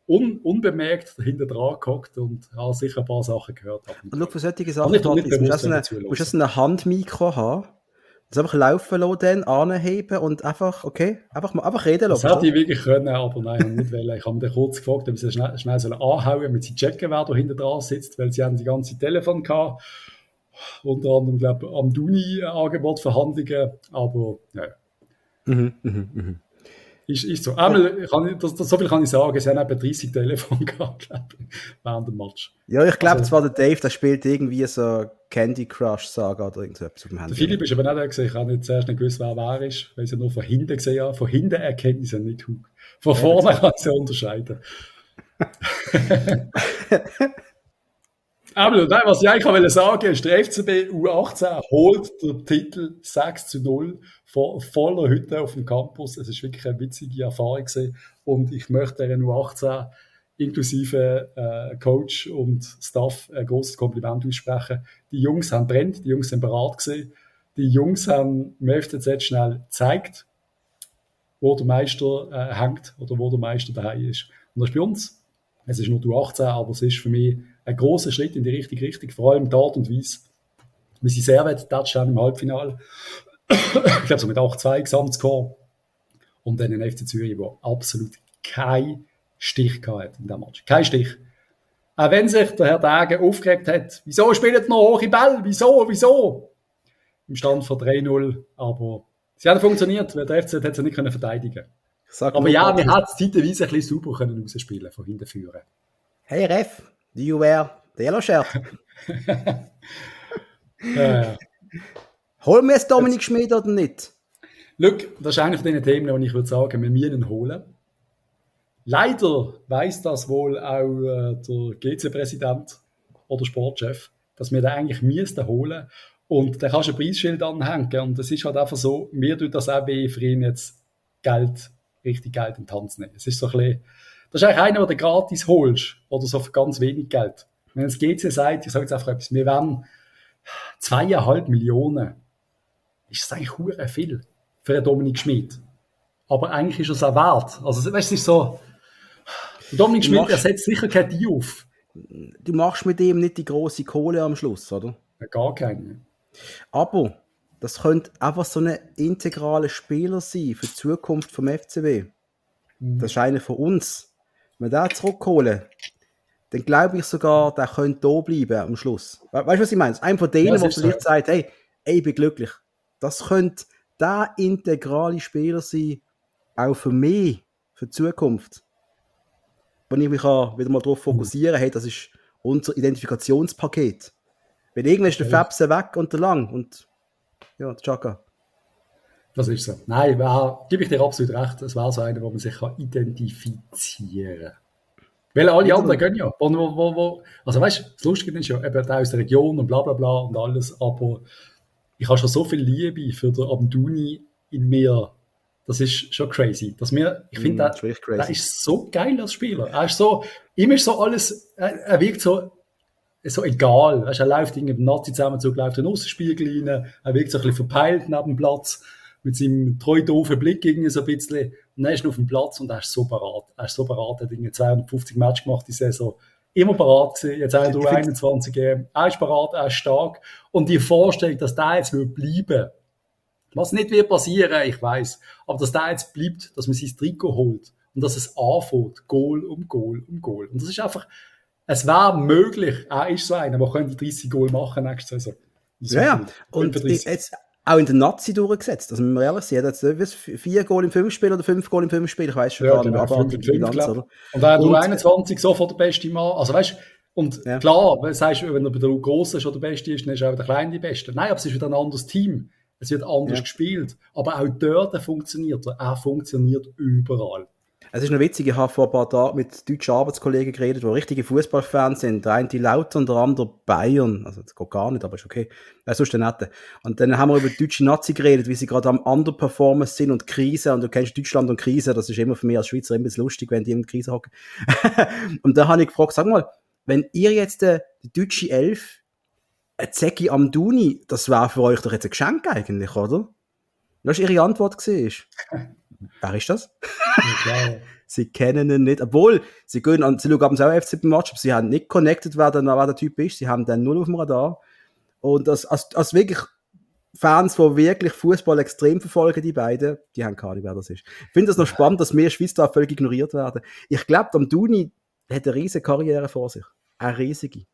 un, unbemerkt hinter dran gehockt und habe sicher ein paar Sachen gehört. Und schau, für solche Sachen, du musst eine, musst eine Handmikro haben, das einfach laufen lassen, dann anheben und einfach, okay, einfach mal einfach reden lassen. Das hätte ich wirklich können, aber nein, nicht wollen. Ich habe mich kurz gefragt, ob sie schnell, schnell sollen anhauen damit sie checken, wer da hinter dran sitzt, weil sie haben die ganze Telefon gehabt. Unter anderem, glaube ich, am Duni-Angebot aber ja. Mhm, mh, mh. Ist, ist so. Einmal, kann das, das, so viel kann ich sagen, sie haben etwa 30 Telefone gehabt, während dem Match. Ja, ich glaube, also, war der Dave, der spielt irgendwie so Candy Crush Saga oder irgendetwas auf dem Handy. Philipp ist aber nicht der gesehen, ich habe nicht zuerst nicht gewusst, wer wer ist, weil ich nur von hinten gesehen habe. Von hinten erkenne ich sie nicht. Von ja, vorne kann ich sie unterscheiden. Aber nein, was ich eigentlich wollte sagen, ist, der FCB U18 holt den Titel 6 zu 0 vor voller Hütte auf dem Campus. Es ist wirklich eine witzige Erfahrung gewesen. Und ich möchte der U18 inklusive äh, Coach und Staff ein großes Kompliment aussprechen. Die Jungs haben brennt, die Jungs sind bereit gewesen. Die Jungs haben im FCZ schnell gezeigt, wo der Meister äh, hängt oder wo der Meister daheim ist. Und das ist bei uns. Es ist nur U18, aber es ist für mich ein großer Schritt in die richtige Richtung, vor allem die Art und Weise, wie sie sehr weit Touchdown im Halbfinale. ich glaube, so mit 8-2 Gesamtscore. Und dann ein FC Zürich, der absolut keinen Stich hat in diesem Match. Kein Stich. Auch wenn sich der Herr Dage aufgeregt hat, wieso spielt noch hohe Ball? Wieso? Wieso? Im Stand von 3-0. Aber sie haben funktioniert, weil der FC hat sie nicht verteidigen können. Aber ja, wir hat es zeitweise ein bisschen super können rausspielen, von hinten führen. Hey Ref, Do you wear the yellow shirt? Holen wir es Dominik Schmid oder nicht? Look, das ist einer von den Themen, die ich würde sagen, wir müssen ihn holen. Leider weiß das wohl auch äh, der GC-Präsident oder Sportchef, dass wir den eigentlich müssten holen und da kannst du ein Preisschild anhängen und es ist halt einfach so, mir tut das auch weh für ihn jetzt Geld, richtig Geld in den Tanz nehmen. Es ist so ein bisschen, das ist eigentlich einer, den du gratis holst oder so für ganz wenig Geld. Wenn es GC sagt, ich sage jetzt einfach etwas, wir werden zweieinhalb Millionen, ist das eigentlich hure viel für einen Dominik Schmidt. Aber eigentlich ist es auch wert. Also, weißt du, es ist so, Dominik Schmidt, er setzt sicher kein Die auf. Du machst mit ihm nicht die große Kohle am Schluss, oder? Ja, gar keine. Aber das könnte einfach so ein integraler Spieler sein für die Zukunft vom FCB. Mhm. Das ist einer von uns. Wenn wir den zurückholen, dann glaube ich sogar, der könnte da bleiben am Schluss. weißt du, was ich meine? Einer von denen, der vielleicht so. sagt, hey, ey, ich bin glücklich. Das könnte der integrale Spieler sein, auch für mich, für die Zukunft. Wenn ich mich wieder mal darauf fokussieren kann, hey, das ist unser Identifikationspaket. Wenn irgendwann ist der Fabse weg und der Lang und ja, der Chaka. Das ist so. Nein, wär, gebe ich dir absolut recht. Es wäre so einer, wo man sich kann identifizieren kann. Weil alle anderen gehen ja. Wo, wo, wo, also weißt du, das Lustige ist ja eben der aus der Region und bla bla bla und alles, aber ich habe schon so viel Liebe für den Abduni in mir. Das ist schon crazy. Dass mir, ich finde, mm, der, der, ist so geil als Spieler. Er ist so, ihm ist so alles, er, er wirkt so, so egal. Weißt, er läuft in den Nazi-Zusammenzug, läuft in den Außenspiegel rein, er wirkt so ein bisschen verpeilt neben dem Platz mit seinem treu doofen Blick irgendwie so ein bisschen. Und dann ist er auf dem Platz und er ist so parat. Er ist so parat. Er hat irgendwie 250 Matches gemacht die Saison. Immer parat gewesen. Jetzt auch durch 21 EM. Er ist parat, er ist stark. Und die Vorstellung, dass der jetzt bleiben will was nicht wird passieren, ich weiß, aber dass der jetzt bleibt, dass man sein Trikot holt und dass es anfängt, Goal um Goal um Goal. Und das ist einfach, es wäre möglich, er ist so einer, der könnte 30 Goal machen nächste Saison. Ja, ja. Und jetzt, auch in der Nazi durchgesetzt. Also, wenn wir ehrlich sind, hat jetzt vier Goal im fünf Spiel oder fünf Goal im fünf Spiel, ich weiß schon ja, gar nicht, aber fünf, fünf, Bilanz, oder? Und er hat nur 21 sofort der beste Mann. Also, weißt und ja. klar, wenn, sagst, wenn er bei der Grossen schon der Beste ist, dann ist auch der Kleine der Beste. Nein, aber es ist wieder ein anderes Team. Es wird anders ja. gespielt. Aber auch dort funktioniert er. Er funktioniert überall. Es ist noch witzig, ich habe vor ein paar Tagen mit deutschen Arbeitskollegen geredet, die richtige Fußballfans sind. Der eine die Lauter und der andere Bayern. Also, das geht gar nicht, aber ist okay. Das ist sonst der Nette. Und dann haben wir über die deutsche Nazi geredet, wie sie gerade am Underperformance sind und Krise. Und du kennst Deutschland und Krise. Das ist immer für mich als Schweizer immer lustig, wenn die in Krise hocken. und da habe ich gefragt, sag mal, wenn ihr jetzt äh, die deutsche Elf, ein Zeki am Duni, das wäre für euch doch jetzt ein Geschenk eigentlich, oder? Das war ihre Antwort. Gewesen. Wer ist das? sie kennen ihn nicht. Obwohl, sie gehen an, sie schauen abends auch FC-Match, aber sie haben nicht connected, wer der, wer der Typ ist. Sie haben dann null auf dem Radar. Und als, als, als wirklich Fans, die wirklich Fußball extrem verfolgen, die beiden, die haben keine Ahnung, wer das ist. Ich finde das noch spannend, dass wir Schweiz da völlig ignoriert werden. Ich glaube, am Duni hat eine riesige Karriere vor sich. Eine riesige.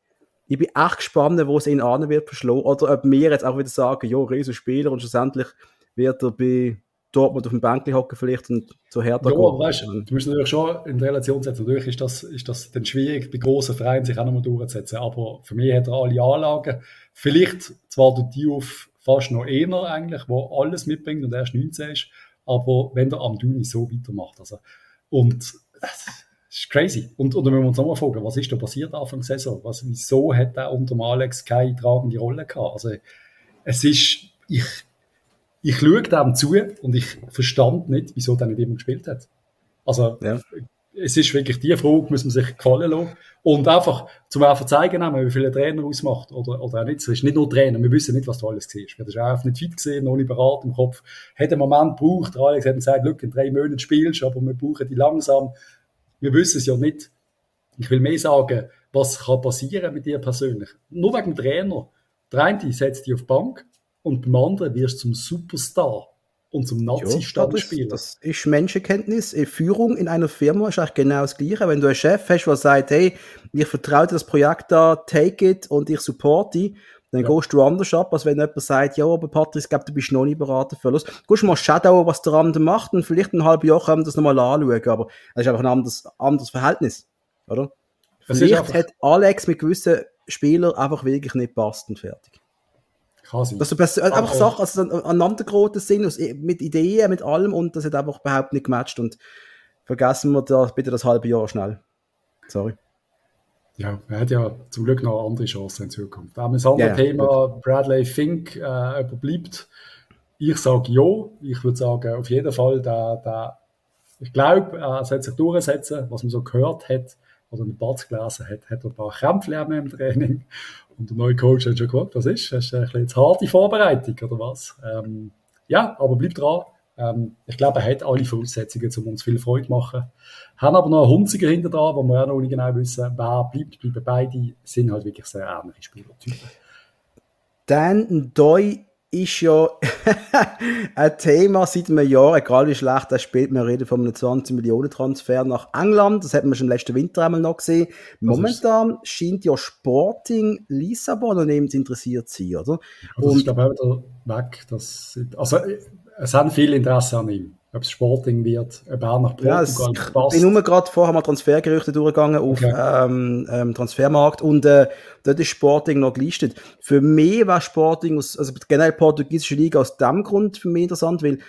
Ich bin echt gespannt, wo es ihn an wird verschlagen. Oder ob wir jetzt auch wieder sagen, ja, riesen Spieler und schlussendlich wird er bei Dortmund auf dem Bänkli hocken vielleicht und so härter Ja, aber weißt, du musst natürlich schon in Relation setzen. Natürlich ist das, ist das dann schwierig, bei grossen Vereinen sich auch nochmal durchzusetzen. Aber für mich hat er alle Anlagen. Vielleicht zwar der Diouf fast noch einer eigentlich, wo alles mitbringt und erst 19 ist. Aber wenn der Amduni so weitermacht, also, und, das ist crazy. Und, und dann müssen wir uns nochmal fragen, was ist da passiert Anfang der Saison? Was, wieso hat er unter Alex keine tragende Rolle gehabt? Also, es ist, ich, ich schaue dem zu und ich verstand nicht, wieso der nicht immer gespielt hat. Also, ja. es ist wirklich die Frage, muss man sich gefallen lassen. Und einfach, zum einfach zeigen, wie viele Trainer ausmacht, oder, oder auch nicht. Es ist nicht nur Trainer, wir wissen nicht, was da alles war. Wir haben auch nicht fit gesehen, noch nicht bereit im Kopf. Hat einen Moment gebraucht, der Alex hat gesagt, look, in drei Monaten spielst aber wir brauchen die langsam. Wir wissen es ja nicht. Ich will mehr sagen, was kann passieren mit dir persönlich. Nur wegen dem Trainer. Der eine setzt dich auf die Bank, und beim anderen wirst du zum Superstar und zum Nazi-Stammspieler. Das, das ist Menschenkenntnis. Führung in einer Firma ist eigentlich genau das Gleiche. Wenn du einen Chef hast, der sagt, hey, ich vertraue dir das Projekt da, take it und ich supporte dann ja. gehst du anders ab, als wenn jemand sagt, ja, aber Patrick, ich glaube, du bist noch nie beraten für los. Gehst du mal Shadow, was der andere macht und vielleicht ein halbes Jahr können wir das nochmal anschauen, aber es ist einfach ein anderes, anderes Verhältnis, oder? Vielleicht hat Alex mit gewissen Spielern einfach wirklich nicht passt und fertig. Kann sein. Dass du best, einfach auch. Sachen also aneinander geraten sind, mit Ideen, mit allem und das hat einfach überhaupt nicht gematcht und vergessen wir da bitte das halbe Jahr schnell. Sorry. Ja, er hat ja zum Glück noch andere Chancen in Zukunft. Aber das andere ja, Thema, gut. Bradley Fink äh, überbleibt. Ich sage ja. Ich würde sagen, auf jeden Fall, der, der, ich glaube, er sollte sich durchsetzen, was man so gehört hat oder in Platz gelesen hat, hat er ein paar Krämpfe im Training. Und der neue Coach hat schon gefragt, was ist? Hast du ein bisschen harte Vorbereitung oder was? Ähm, ja, aber bleib dran. Ähm, ich glaube, er hat alle Voraussetzungen, um uns viel Freude zu machen. Haben aber noch einen Hunziger hinter dran, wo wir auch noch nicht genau wissen, wer bleibt. Bleiben beide, sind halt wirklich sehr ähnliche Spielertypen. Dan Doi ist ja ein Thema seit einem Jahr, egal wie schlecht er spielt. Wir reden von einem 20 Millionen Transfer nach England. Das hat man schon letzten Winter einmal noch gesehen. Momentan scheint ja Sporting Lissabon an ihm interessiert zu sein, oder? Ja, das Und, ist, glaube ich, auch wieder weg. Das, also, es haben viel Interesse an ihm. Ob es Sporting wird, ob er nach Portugal ja, ich passt. bin nur gerade vorher mal Transfergerüchte durchgegangen auf okay. ähm, ähm, Transfermarkt und äh, dort ist Sporting noch gelistet. Für mich war Sporting, aus, also generell portugiesische Liga aus dem Grund für mich interessant, weil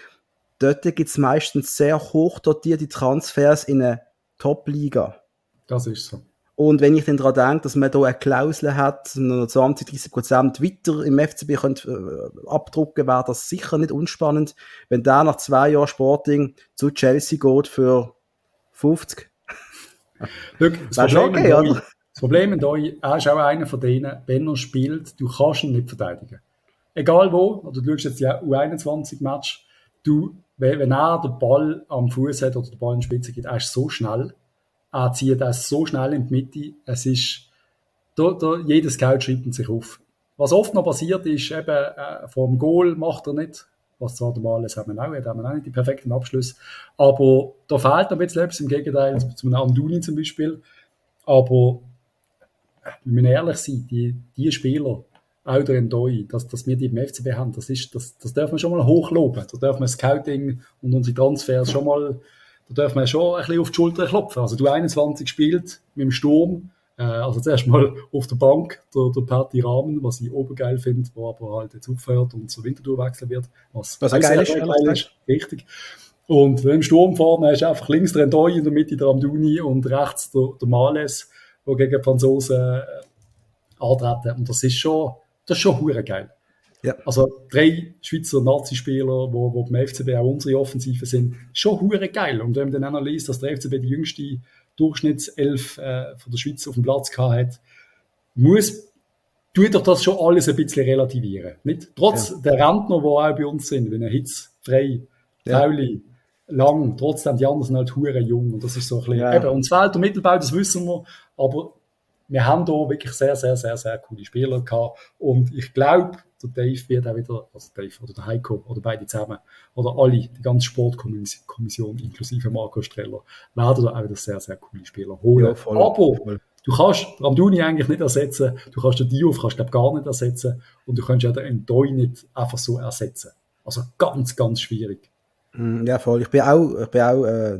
dort gibt es meistens sehr hoch dotierte Transfers in eine Top-Liga. Das ist so. Und wenn ich dann daran denke, dass man da eine Klausel hat, 20, 30 Prozent weiter im FCB könnt, äh, abdrucken, wäre das sicher nicht unspannend, wenn der nach zwei Jahren Sporting zu Chelsea geht für 50. Look, das, Problem okay, euch, das Problem mit euch, er ist auch einer von denen, wenn er spielt, du kannst ihn nicht verteidigen. Egal wo, oder du schaust jetzt die U21-Match, du, wenn er den Ball am Fuß hat oder den Ball in die Spitze geht, er ist so schnell, zieht das so schnell in die Mitte. Es ist, da, da, jedes Scout schreibt sich auf. Was oft noch passiert ist, eben, äh, vom Goal macht er nicht, was zwar normal ist, haben wir auch, haben wir auch nicht die perfekten Abschlüsse, aber da fehlt ein bisschen etwas, im Gegenteil zu einem Amduni zum Beispiel, aber wir müssen ehrlich sein, die, die Spieler, auch der Endoi, dass, dass wir die im FCB haben, das, ist, das, das dürfen wir schon mal hochloben. Da dürfen wir Scouting und unsere Transfers schon mal da darf man schon ein bisschen auf die Schulter klopfen. Also du 21 spielt mit dem Sturm, äh, also zuerst mal auf der Bank der, der Patti Rahmen, was ich oben geil finde, wo aber halt jetzt aufhört und zur Wintertour wechseln wird, was, was geil ist, geil ist, richtig. Und wenn im Sturm vorne ist einfach links der Endoi, in der Mitte der Amduni und rechts der, der Males, der gegen die Franzosen äh, antreten. Und das ist schon, das ist schon hure geil. Ja. Also drei Schweizer Nazi-Spieler, wo, wo beim FCB auch unsere Offensive sind, schon hure geil. Und wenn man dann analysiert, dass der FCB die jüngste Durchschnittself äh, von der Schweiz auf dem Platz gehabt hat, muss tut doch das schon alles ein bisschen relativieren. Nicht? Trotz ja. der Rentner, die auch bei uns sind, wie ein Hitz, Frei, ja. Lang, trotzdem die anderen sind halt hure jung. Und das ist so ein bisschen, ja. eben, und das Feld der Mittelbau, das wissen wir, aber wir haben da wirklich sehr, sehr, sehr, sehr coole Spieler gehabt. Und ich glaube, der Dave wird auch wieder, also Dave oder der Heiko oder beide zusammen, oder alle, die ganze Sportkommission, inklusive Marco Streller, werden da auch wieder sehr, sehr coole Spieler holen. Ja, voll, Aber voll. du kannst Ramduni eigentlich nicht ersetzen, du kannst den Diouf kannst glaub, gar nicht ersetzen und du kannst ja den Endoi nicht einfach so ersetzen. Also ganz, ganz schwierig. Mm, ja, voll. Ich bin auch, ich bin auch äh,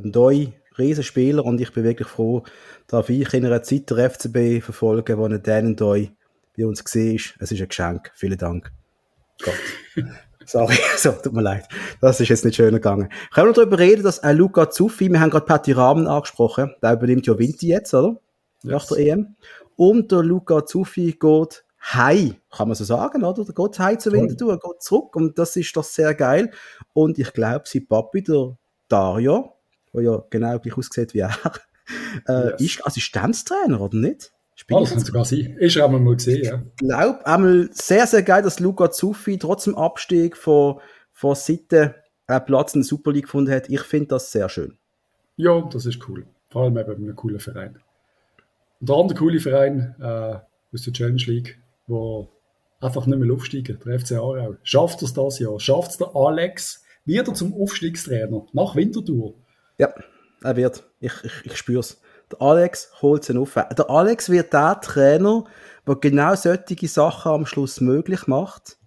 Doi Riesenspieler und ich bin wirklich froh, dass ich in einer Zeit der FCB verfolgen, wo ein Dan Doi bei uns gesehen ist. Es ist ein Geschenk. Vielen Dank. Gott. Sorry, so, tut mir leid. Das ist jetzt nicht schöner gegangen. Können wir darüber reden, dass ein Luca Zuffi, wir haben gerade Patti Rahmen angesprochen, der übernimmt ja Vinti jetzt, oder? Yes. Nach der EM. Und der Luca Zuffi geht hei, kann man so sagen, oder? Der geht hei zur Wintertour, geht zurück und das ist doch sehr geil. Und ich glaube, sein Papi, der Dario, der ja genau gleich aussieht wie er, äh, yes. ist Assistenztrainer, oder nicht? Spiel oh, das kann sogar sein. Ist er einmal mal gesehen, ja. Ich glaube, einmal sehr, sehr geil, dass Luca Zuffi trotz dem Abstieg von, von Seite einen Platz in der Super League gefunden hat. Ich finde das sehr schön. Ja, das ist cool. Vor allem eben bei einem coolen Verein. Und der andere coole Verein äh, aus der Challenge League, wo einfach nicht mehr aufsteigen, der FC Aarau. Schafft es das Jahr? Schafft es der Alex wieder zum Aufstiegstrainer nach Winterthur? Ja, er wird. Ich, ich, ich spüre es. Der Alex holt es auf. Der Alex wird der Trainer, der genau solche Sachen am Schluss möglich macht.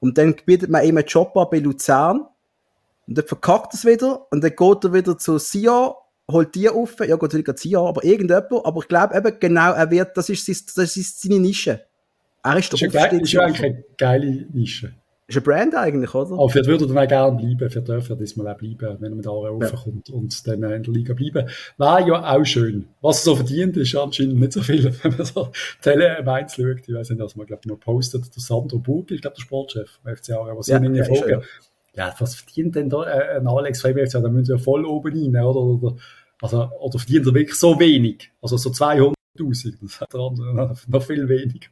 Und dann bietet man ihm einen Job an bei Luzern. Und dann verkackt es wieder. Und dann geht er wieder zu Sia, holt die auf. Ja, geht nicht Sia, aber irgendjemand. Aber ich glaube eben genau, er wird, das ist, das ist seine Nische. Er ist der das ist, ist eigentlich eine geile Nische. Ist eine Brand eigentlich, oder? Aber vielleicht würde er dann auch gerne bleiben, vielleicht dürfen er diesmal auch bleiben, wenn er mit Aare ja. raufkommt und dann in der Liga bleiben. Wäre ja auch schön. Was er so verdient, ist anscheinend nicht so viel, wenn man so Tele Mainz schaut. Ich weiß nicht, dass man, glaube ich, mal postet, der Sandro Burg, ich glaube, der Sportchef vom FC Aare, was ja, in den Folgen. Ja, was verdient denn da äh, ein Alex Freiberg? Da müssen ja voll oben rein, oder? oder? Also, oder verdient er wirklich so wenig? Also so 200.000, das hat andere noch viel weniger.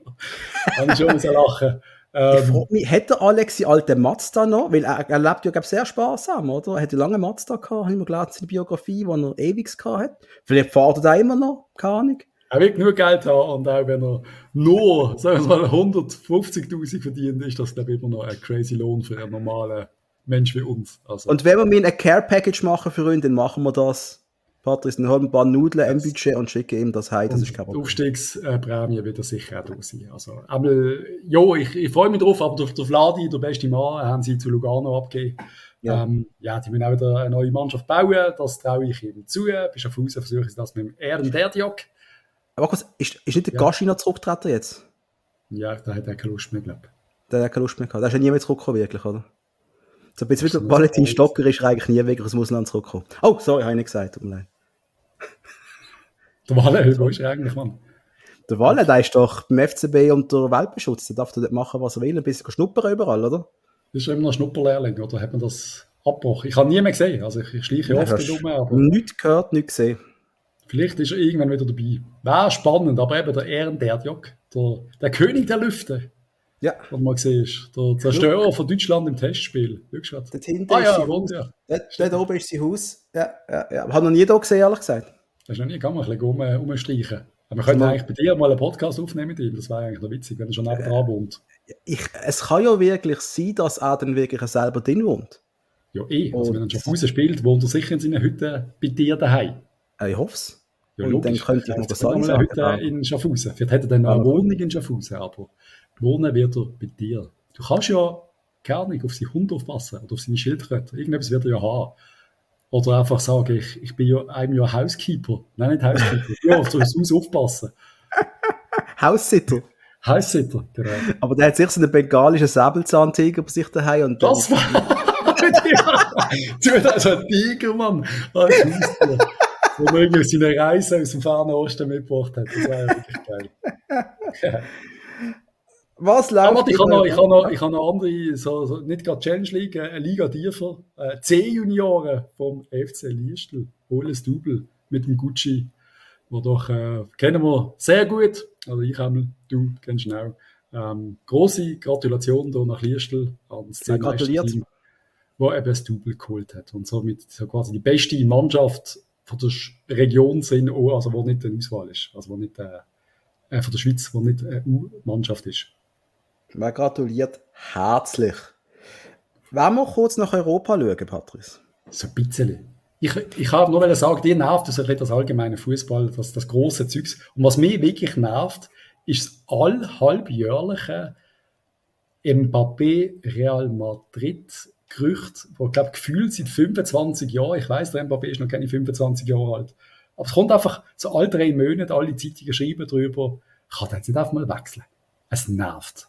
Kann ich schon so lachen. Ähm, mich, hat der Alex die alte Mazda noch? Weil er, er lebt ja, glaube sehr sparsam, oder? Er hat ja lange Mazda gehabt, habe ich mir gelesen, seine Biografie, die er ewig gehabt hat. Vielleicht fährt er da immer noch, keine Ahnung. Er wird nur Geld haben und auch wenn er nur, sagen wir mal, 150.000 verdient, ist das, glaube ich, immer noch ein crazy Lohn für einen normalen Mensch wie uns. Also. Und wenn wir mir ein Care-Package machen für ihn, dann machen wir das Patrice, holen ein paar Nudeln im Budget und schicken ihm das heim, das ist kein Problem. Aufstiegsprämie wird er sicher auch da sein. Also, einmal, ja, ich, ich freue mich drauf, aber durch, durch Vladi, der beste Mann, haben sie zu Lugano abgegeben. Ja. Ähm, ja, die müssen auch wieder eine neue Mannschaft bauen, das traue ich ihnen zu. Bis auf Hause versuche ich das mit dem Ehren Derdjok. Aber kurz, ist, ist nicht der ja. Gaschi noch zurückgetreten jetzt? Ja, da hat er keine Lust mehr, glaube ich. Der hat keine Lust mehr gehabt. Der ist ja nie mehr zurückgekommen, wirklich, oder? So ein bisschen wie der Valentin Stocker ist eigentlich nie wirklich aus dem Ausland zurückgekommen. Oh, sorry, habe ich nicht gesagt, tut mir leid. Der Walle, wo ist er eigentlich, Mann? Der Walle, der ist doch beim FCB unter Weltbeschutz. Der darf dort machen, was er will, ein bisschen schnuppern überall, oder? Das ist immer noch ein Schnupperlehrling, oder hat man das abgebrochen? Ich habe nie mehr gesehen, also ich, ich schleiche ja, oft rum. Aber nichts gehört, nichts gesehen. Vielleicht ist er irgendwann wieder dabei. Wäre spannend, aber eben der Ehren Derdjok, der, der König der Lüfte. Ja. Was man ist. Der Zerstörer von Deutschland im Testspiel. Schau Dort hinten ah, ja, wohnt, ja. Dort, dort oben ist sein Haus. Ja, ja, ja. Ich habe noch nie da gesehen, ehrlich gesagt. Hast du noch nie? Kann man ein bisschen um, umstreichen. Aber wir könnten eigentlich bei dir mal einen Podcast aufnehmen mit ihm. Das wäre eigentlich noch witzig, wenn er schon neben dran wohnt. Ich, es kann ja wirklich sein, dass er dann wirklich selber drin wohnt. Ja, eh. Also, wenn er schon Fuß spielt, wohnt er sicher in seiner Hütte bei dir daheim. Ich hoffe es. Ja, und logisch. dann könnte ich noch was sagen. Hütte in Schaffhausen. Vielleicht hätte er dann eine Wohnung in Schaffhausen, aber wohnen wird er bei dir. Du kannst ja gar nicht auf seinen Hund aufpassen oder auf seine Schildkröte. Irgendetwas wird er ja haben. Oder einfach sagen, ich, ich bin ja einem Jahr Housekeeper. Nein, nicht Housekeeper. ja, auf das Haus aufpassen. Haussitter. Haussitter, genau. Aber der hat sich so einen bengalischen Säbelzahntiger bei sich daheim und Das war... du, das ist ein Tiger, Mann. Als Haustier. Wo man irgendwie seine Reise aus dem Fernen Osten mitgebracht hat. Das war ja wirklich geil. Was läuft? Aber ich habe noch, ich habe noch, ich habe noch andere, so, so, nicht gerade Challenge League, eine Liga tiefer. Äh, C-Junioren vom FC Liestel. Holes Double mit dem Gucci. Wo doch, äh, kennen wir sehr gut. Also ich einmal, du kennst ihn auch. Ähm, große Gratulation hier nach Liestel ans ja, gratuliert. Team, wo eben das Double geholt hat. Und somit so quasi die beste Mannschaft von der Region sind, auch, also wo nicht eine Auswahl ist. Also wo nicht, äh, äh von der Schweiz, wo nicht eine U-Mannschaft ist. Man gratuliert herzlich. Wollen wir kurz nach Europa schauen, Patrice? So ein bisschen. Ich, ich habe nur sagen, dir nervt das, das allgemeine Fußball, das, das große Zeugs. Und was mich wirklich nervt, ist das allhalbjährliche Mbappé Real Madrid Gerücht, wo ich glaube gefühlt seit 25 Jahren, ich weiß, der Mbappé ist noch keine 25 Jahre alt, aber es kommt einfach so alle drei Monate, alle Zeitungen schreiben darüber, kann das jetzt nicht einfach mal wechseln. Es nervt.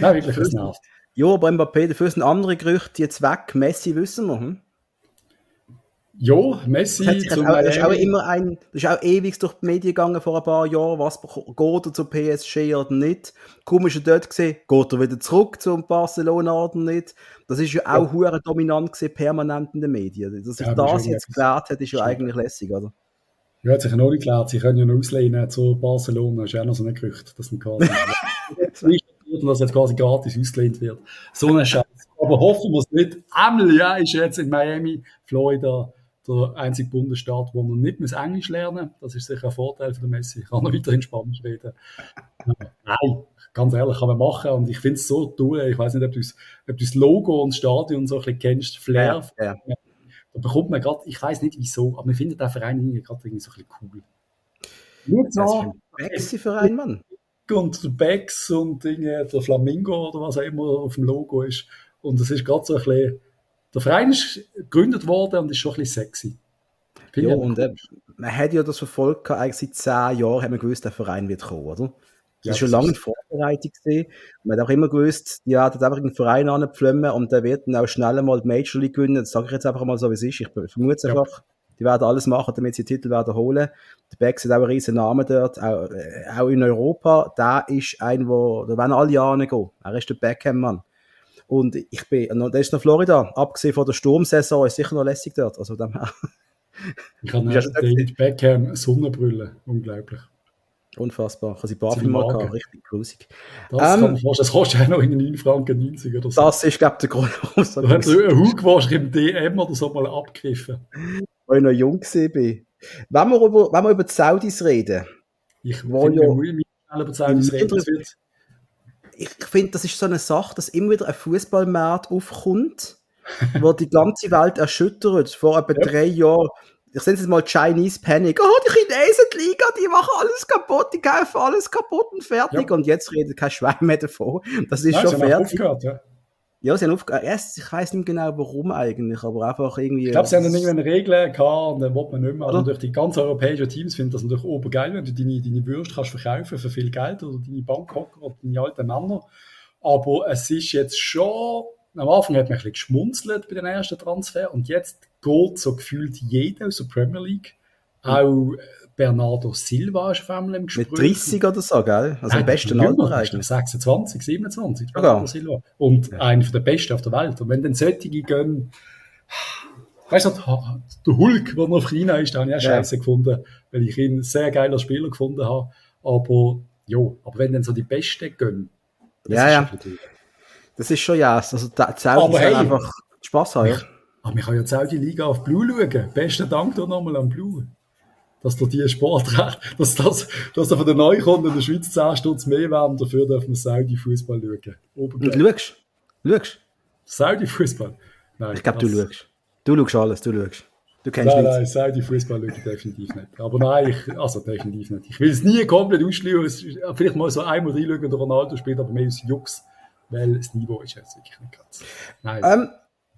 Nein, wirklich, es nervt. Ja, aber Mbappé, dafür sind andere Gerüchte jetzt weg. Messi wissen wir. Hm? Ja, Messi das, zum auch, das ist auch immer ein, das ist auch ewig durch die Medien gegangen vor ein paar Jahren, was geht er zu PSG oder nicht. Ist er dort gesehen, geht er wieder zurück zum Barcelona oder nicht. Das ist ja auch ja. dominant gesehen, permanent in den Medien. Dass sich ja, das jetzt geklärt hat, ist ja eigentlich lässig, oder? Ja, hat sich ja noch nicht geklärt. Sie können ja noch auslehnen zu Barcelona. Das ist ja auch noch so ein Gerücht, dass man quasi und dass jetzt quasi gratis ausgelehnt wird. So ein Scheiß. Aber hoffen wir es nicht. Ja, ist jetzt in Miami, Florida, der einzige Bundesstaat, wo man nicht mehr Englisch lernen muss. Das ist sicher ein Vorteil für den Messi. Ich kann noch weiterhin Spanisch reden. Nein, ganz ehrlich, kann man machen. Und ich finde es so toll. Ich weiß nicht, ob du, das, ob du das Logo und das Stadion so ein bisschen kennst. Flair. Ja, ja. Da bekommt man gerade, ich weiß nicht wieso, aber man findet den Verein gerade irgendwie so ein bisschen cool. Nur so. Das ist ein Verein, Mann und der Becks und Dinge, der Flamingo oder was auch immer auf dem Logo ist. Und es ist gerade so ein bisschen, der Verein ist gegründet worden und ist schon ein bisschen sexy. Finde ja, und äh, man hat ja das verfolgt, eigentlich seit zehn Jahren hat man gewusst, der Verein wird kommen, oder? Das ja, ist schon lange in Vorbereitung gesehen. Man hat auch immer gewusst, ja, der einfach einen Verein anpflümmen und der wird dann auch schnell mal die Major League gewinnen. Das sage ich jetzt einfach mal so, wie es ist. Ich vermute es einfach. Die werden alles machen, damit sie den Titel werden holen. Der Becks hat auch einen riesen Namen dort, auch, äh, auch in Europa. Der ist ein, wo, da werden alle Jahre gehen. Er ist der Beckham-Mann. Und ich bin, der ist noch Florida. Abgesehen von der Sturmsaison ist sicher noch lässig dort. Also, dem ich habe David Beckham Sonnenbrille. Unglaublich. Unfassbar. Ich habe sie Barfi mal gehabt. Richtig grusig. Das, ähm, fast, das kostet ja noch in 9 Franken 90 oder so. Das ist, glaube ich, der Grund, warum es Du hast einen Hug wahrscheinlich im DM oder so mal abgegriffen als ich noch jung war. Wenn wir über, wenn wir über die Saudis reden. Ich finde, ja, wir über die Saudis reden. Ich finde, das ist so eine Sache, dass immer wieder ein Fußballmarkt aufkommt, wo die ganze Welt erschüttert, vor etwa ja. drei Jahren. Ich sehe jetzt mal Chinese Panic. Oh, die Chinesen, die Liga, die machen alles kaputt, die kaufen alles kaputt und fertig. Ja. Und jetzt redet kein Schwein mehr davon. Das ist Nein, schon fertig. Aufgehört, ja. Ja, sie haben aufgehört. Ich weiß nicht genau, warum eigentlich, aber einfach irgendwie. Ich glaube, sie haben dann irgendwann Regeln gehabt und dann wollte man nicht mehr. Also durch die ganz europäischen Teams finden das natürlich oben geil, wenn du deine, deine Würste kannst verkaufen für viel Geld oder deine Bankhocker oder deine alten Männer. Aber es ist jetzt schon, am Anfang hat man ein bisschen geschmunzelt bei den ersten Transfer und jetzt geht so gefühlt jeder aus der Premier League. Mhm. Auch Bernardo Silva ist auf einmal im Gespräch. Mit 30 oder so, gell? Also im besten Alter eigentlich. 26, 27, Bernardo Silva. Und ja. einer der besten auf der Welt. Und wenn dann solche gehen, weißt du, der Hulk, der noch auf China ist, den habe ich auch ja. scheiße gefunden, weil ich ihn sehr geiler Spieler gefunden habe. Aber, ja, aber wenn dann so die Besten gehen, das ja, ja. Das ist schon ja. Also, da, aber hey, einfach Spaß haben. Ich, aber wir können ja auch die Liga auf Blue schauen. Besten Dank doch nochmal an Blue dass da die Sportrecht, dass das, dass da von den Neukunden in der Schweiz 10 Stutz mehr werden, dafür dürfen wir Saudi-Fußball schauen. Und schaust? Schaust? Saudi-Fußball? Nein. Ich glaube, du schaust. Du schaust alles, du schaust. Du kennst nein, nein, Saudi-Fußball schaue ich definitiv nicht. Aber nein, ich, also definitiv nicht. Ich will es nie komplett ausschließen. Vielleicht mal so einmal reinschauen, wenn der Ronaldo spielt, aber mehr ist Jux, weil das Niveau ist jetzt wirklich nicht ganz. Nein. Ähm,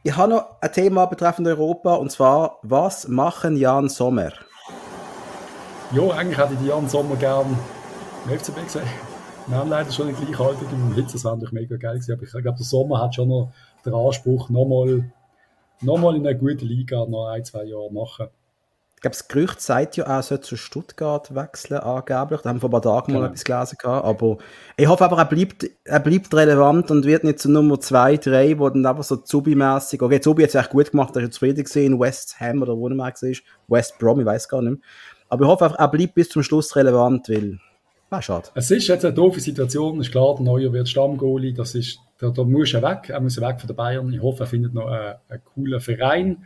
ich habe noch ein Thema betreffend Europa und zwar, was machen Jan Sommer? Ja, eigentlich hätte ich die Jan Sommer gern im FCB gesehen. Wir haben leider schon eine Gleichhaltung im Hitz, das wäre natürlich mega geil gewesen, aber ich glaube, der Sommer hat schon noch den Anspruch, nochmal noch mal in einer guten Liga noch ein, zwei Jahre machen. Ich glaube, das Gerücht sagt ja auch, er soll zu Stuttgart wechseln, angeblich. Da haben wir vor ein paar Tagen genau. mal etwas gelesen gehabt. Aber ich hoffe aber, er bleibt, er bleibt relevant und wird nicht zu Nummer 2, 3, wo dann einfach so Zubi-mässig, okay, Zubi hat es echt gut gemacht, er ist zufrieden gesehen, West Ham oder wo er mal gesehen West Brom, ich weiß gar nicht mehr. Aber ich hoffe einfach, er bleibt bis zum Schluss relevant, weil Ah, schade. Es ist jetzt eine doofe Situation. Es ist klar, der Neuer wird Stammgoalie. Das ist, da, da muss er weg. Er muss weg von den Bayern. Ich hoffe, er findet noch einen, einen coolen Verein.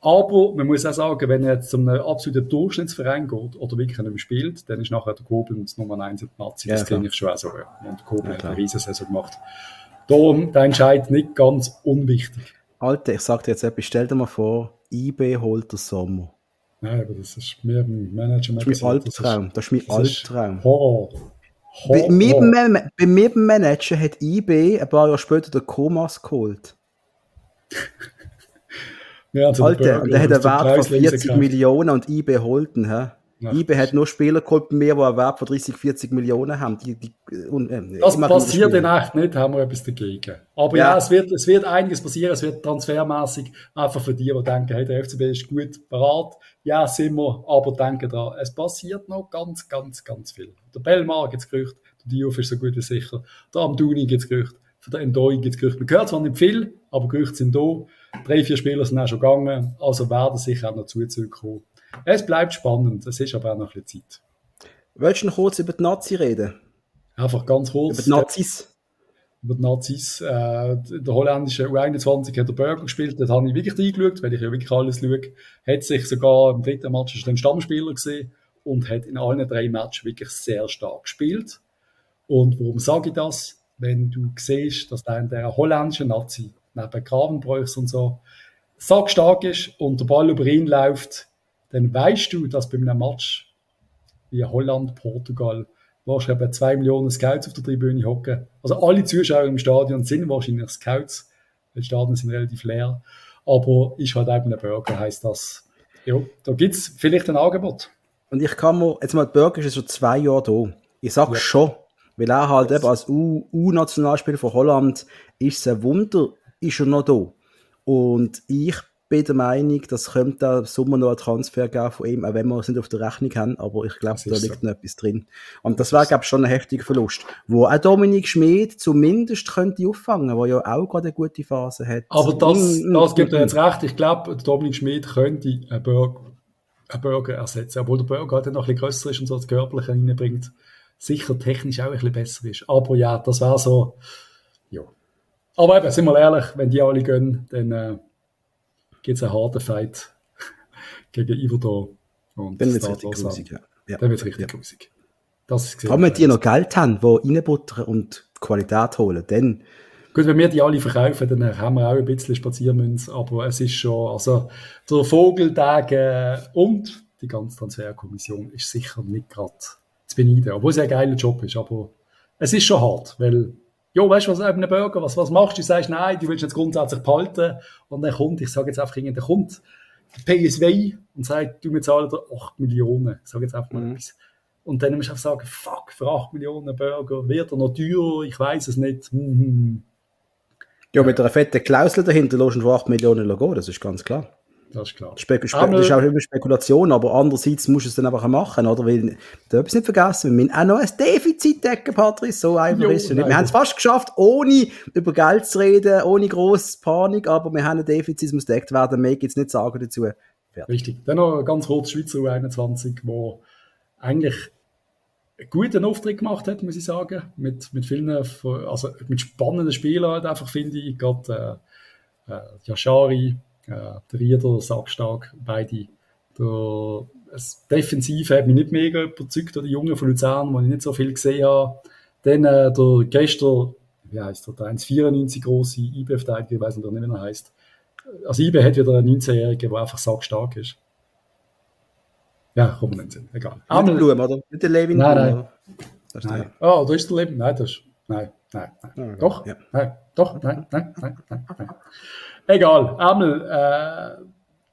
Aber man muss auch sagen, wenn er jetzt zum absoluten Durchschnittsverein geht oder wirklich nicht mehr spielt, dann ist nachher der Koblenz Nummer 1 in der Nazi. Das ja, kenne ich schon auch so. Und der Koblenz ja, hat eine Riesensaison gemacht. Darum, der Entscheid nicht ganz unwichtig. Alter, ich sag dir jetzt etwas, stell dir mal vor, IB holt den Sommer. Nein, aber das ist mehr ein Management. Das ist mein Albtraum. Das ist mein Albtraum. Horror. Horror. Bei, mir, bei mir beim Manager hat IB ein paar Jahre später den Komas geholt. ja, also Alter, der, der hat einen Wert von 40 Millionen und IB holt ihn. Hä? Ja. eBay hat nur Spieler geholt mehr, die einen Wert von 30, 40 Millionen haben. Die, die, und, äh, das passiert in echt nicht, haben wir etwas dagegen. Aber ja, ja es, wird, es wird einiges passieren, es wird transfermäßig einfach für die, die denken, hey, der FCB ist gut parat. Ja, sind wir, aber denken da, es passiert noch ganz, ganz, ganz viel. Der Bellmar gibt es Gerüchte, der Diouf ist so gut wie sicher, der Amduni gibt es Gerüchte, für den Endoi gibt es Gerüchte. Man hört zwar nicht viel, aber Gerüchte sind da. Drei, vier Spieler sind auch schon gegangen, also werden sicher auch noch Zuzüge kommen. Es bleibt spannend, es ist aber auch noch ein bisschen Zeit. Willst du noch kurz über die Nazi reden? Einfach ganz kurz. Über die Nazis? Über die Nazis. Äh, der holländische U21 hat der Burger gespielt, dort habe ich wirklich reingeschaut, weil ich ja wirklich alles schaue. Hat sich sogar im dritten Match den Stammspieler gesehen und hat in allen drei Matches wirklich sehr stark gespielt. Und warum sage ich das? Wenn du siehst, dass der, der holländische Nazi neben Gravenbräuchs und so stark ist und der Ball über ihn läuft, dann weißt du, dass bei einem Match wie Holland, Portugal, wahrscheinlich zwei Millionen Scouts auf der Tribüne hocken. Also alle Zuschauer im Stadion sind wahrscheinlich Scouts, weil die Stadien sind relativ leer. Aber ist halt eben ein Burger, heisst das. Ja, da gibt es vielleicht ein Angebot. Und ich kann mir, jetzt mal, der Burger ist schon zwei Jahre da. Ich sage ja. schon, weil er halt eben als U-Nationalspieler von Holland ist es ein Wunder, ist er noch da. Und ich bin der Meinung, das könnte da Sommer noch ein Transfer geben von ihm, auch wenn wir es nicht auf der Rechnung haben, aber ich glaube, da liegt so. noch etwas drin. Und das wäre, glaube ich, schon ein heftiger Verlust, wo auch Dominik Schmid zumindest könnte auffangen, der ja auch gerade eine gute Phase hat. Aber das, das gibt er jetzt recht. Ich glaube, Dominik Schmid könnte einen Burger, einen Burger ersetzen, obwohl der Burger halt noch ein bisschen grösser ist und so das Körperliche reinbringt. Sicher technisch auch ein bisschen besser ist. Aber ja, das wäre so, ja. Aber eben, sind wir ehrlich, wenn die alle gehen, dann, äh, gibt es einen harten Fight gegen. Und dann wird es richtig grusig, ja. ja. Dann wird es richtig ja. grusig. Das ist Vor allem, wenn die noch Geld haben, die reinbuttern und Qualität holen, dann... Gut, wenn wir die alle verkaufen, dann haben wir auch ein bisschen Spaziermünz, aber es ist schon, also der Vogeltag äh, und die ganze Transferkommission ist sicher nicht gerade zu beneiden, obwohl es ein geiler Job ist, aber es ist schon hart, weil jo, weißt du, was einem Burger, was, was machst du? Du sagst, nein, du willst jetzt grundsätzlich behalten und dann kommt, ich sage jetzt einfach, dann kommt PSW und sagt, du, wir zahlen dir 8 Millionen, ich sage jetzt einfach mal mhm. etwas. Und dann musst du einfach sagen, fuck, für 8 Millionen Burger wird er noch teurer, ich weiß es nicht. Mhm. Ja, mit einer fetten Klausel dahinter du für 8 Millionen gehen, das ist ganz klar. Das ist klar. Spek Spe das ist auch immer Spekulation, aber andererseits musst du es dann einfach machen, oder? Weil, du etwas nicht vergessen, wir müssen auch noch ein Defizit decken, Patrice, so einfach jo, ist es. Wir haben es fast geschafft, ohne über Geld zu reden, ohne grosse Panik, aber wir haben ein Defizit, das muss deckt werden, mehr gibt es nicht sagen dazu. Fertig. Richtig. Dann noch ganz kurz Schweizer U21, wo eigentlich einen guten Auftritt gemacht hat, muss ich sagen, mit, mit vielen, also mit spannenden Spielern einfach, finde ich, gerade äh, äh, Yashari, äh, der Rieder, Sackstark, beide. Der, das Defensiv hat mich nicht mega überzeugt, der Junge von Luzern, wo ich nicht so viel gesehen habe. Dann äh, der gestern, wie heißt der, der 1,94 große IB-Verteidiger, ich weiß nicht, wie er heißt. Also IB hat wieder einen 19-Jährigen, der einfach sackstark ist. Ja, kommt nicht Sinn, egal. Nicht der Blum, oder? Nicht der Levin Nein, nein. Nein. Oh, da ist der Levin. Nein, das ist, nein, nein, nein. Doch, ja. nein, doch, nein, nein, nein, nein, nein. Egal, einmal äh,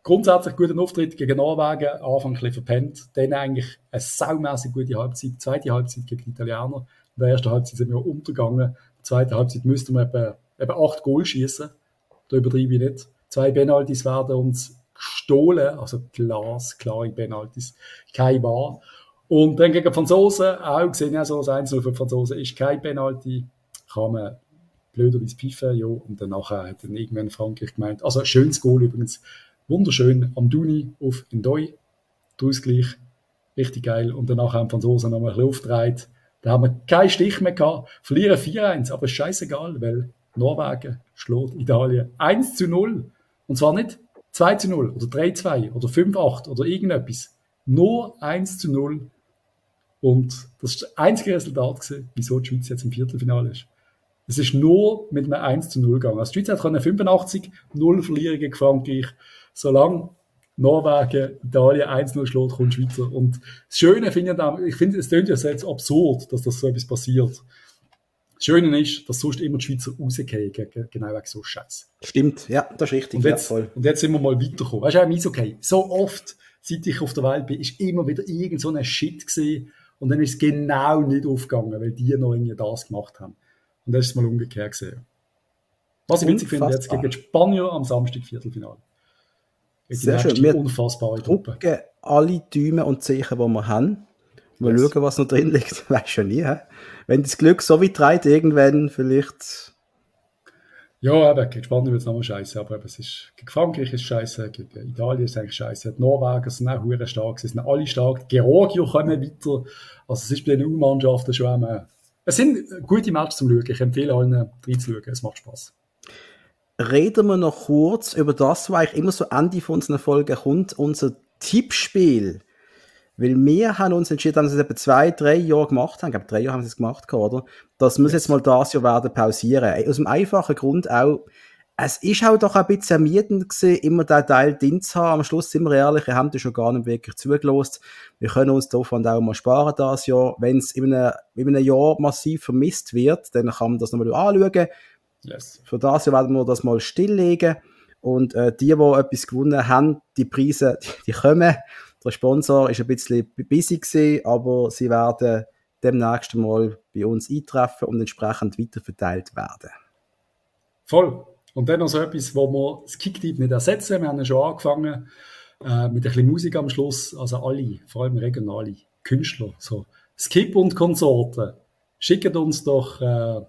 grundsätzlich guten Auftritt gegen Norwegen, Anfang ein bisschen verpennt, dann eigentlich eine saumässig gute Halbzeit, zweite Halbzeit gegen die Italiener. In der ersten Halbzeit sind wir untergegangen, in der zweiten Halbzeit müssten wir eben, eben acht Goal schießen, da übertreibe ich nicht. Zwei Penalties werden uns gestohlen, also glasklare Penalties, kein Wahr. Und dann gegen Franzosen, auch gesehen, ja, so das Einzel für Franzosen ist kein Penalty, kann man blöderweise pfeifen, ja, und danach hat dann irgendwann Frankreich gemeint, also schönes Goal übrigens, wunderschön, am Duni auf Ndoi, der Ausgleich, richtig geil, und danach haben Franzosen nochmal ein bisschen aufgedreht, da haben wir keinen Stich mehr gehabt, verlieren 4-1, aber scheißegal, weil Norwegen schlägt Italien 1 zu 0. Und zwar nicht 2 zu 0 oder 3 2 oder 5 8 oder irgendetwas. Nur 1 zu 0. Und das ist das einzige Resultat wieso die Schweiz jetzt im Viertelfinale ist. Es ist nur mit einem 1 zu 0 gegangen. Also die Schweiz hat 85 0 verlieren gegen Frankreich. Solange Norwegen, Italien 1-0 schlägt, kommt Schweizer. Und das Schöne finde ich, ich finde, es klingt ja jetzt absurd, dass das so etwas passiert. Das Schöne ist, dass sonst immer die Schweizer rausgehen, genau wegen so Scheiß. Stimmt, ja, das ist richtig. Und jetzt, ja, und jetzt sind wir mal weitergekommen. Weißt du, auch im okay. So oft, seit ich auf der Welt bin, ist immer wieder irgend so ein Shit gesehen und dann ist es genau nicht aufgegangen, weil die noch irgendwie das gemacht haben. Und das ist mal umgekehrt gesehen. Was ich witzig finde, jetzt gegen die Spanier am Samstag Viertelfinale. Sehr schön. Wir unfassbare Truppe. alle Däume und Zeichen, die wir haben. Mal yes. schauen, was noch drin liegt. Weiß schon nie. He? Wenn das Glück so weit treibt, irgendwann vielleicht. Ja, eben, gegen Spanien wird es nochmal scheiße, aber eben, es ist, gegen Frankreich ist scheiße, gegen Italien ist eigentlich scheiße, die Norweger sind auch stark, sie sind alle stark, die Georgier kommen weiter, also es ist bei den U-Mannschaften schon einmal, es sind gute Matches zum Schauen, ich empfehle allen reinzuschauen, es macht Spaß. Reden wir noch kurz über das, was eigentlich immer so Ende von unseren Folgen kommt, unser Tippspiel. Weil wir haben uns entschieden, dass wir es etwa zwei, drei Jahre gemacht haben, ich glaube drei Jahre haben sie es gemacht, oder? Das muss jetzt mal das Jahr werden pausieren. Aus dem einfachen Grund auch, es ist auch doch ein bisschen ermüdend gewesen, immer den Teil drin zu haben. Am Schluss sind wir ehrlich, wir haben das schon gar nicht wirklich zugelost. Wir können uns davon auch mal sparen das Jahr. Wenn es in einem, in einem Jahr massiv vermisst wird, dann kann man das nochmal anschauen. Yes. Für das Jahr werden wir das mal stilllegen. Und äh, die, die etwas gewonnen haben, die Preise, die, die kommen. Der Sponsor ist ein bisschen busy gewesen, aber sie werden demnächst mal bei uns eintreffen und entsprechend weiterverteilt werden. Voll. Und dann noch so etwas, wo wir das Kicktipp nicht ersetzen. Wir haben schon angefangen äh, mit ein bisschen Musik am Schluss. Also alle, vor allem regionale Künstler, so Skip und Konsorten, schicken uns doch äh,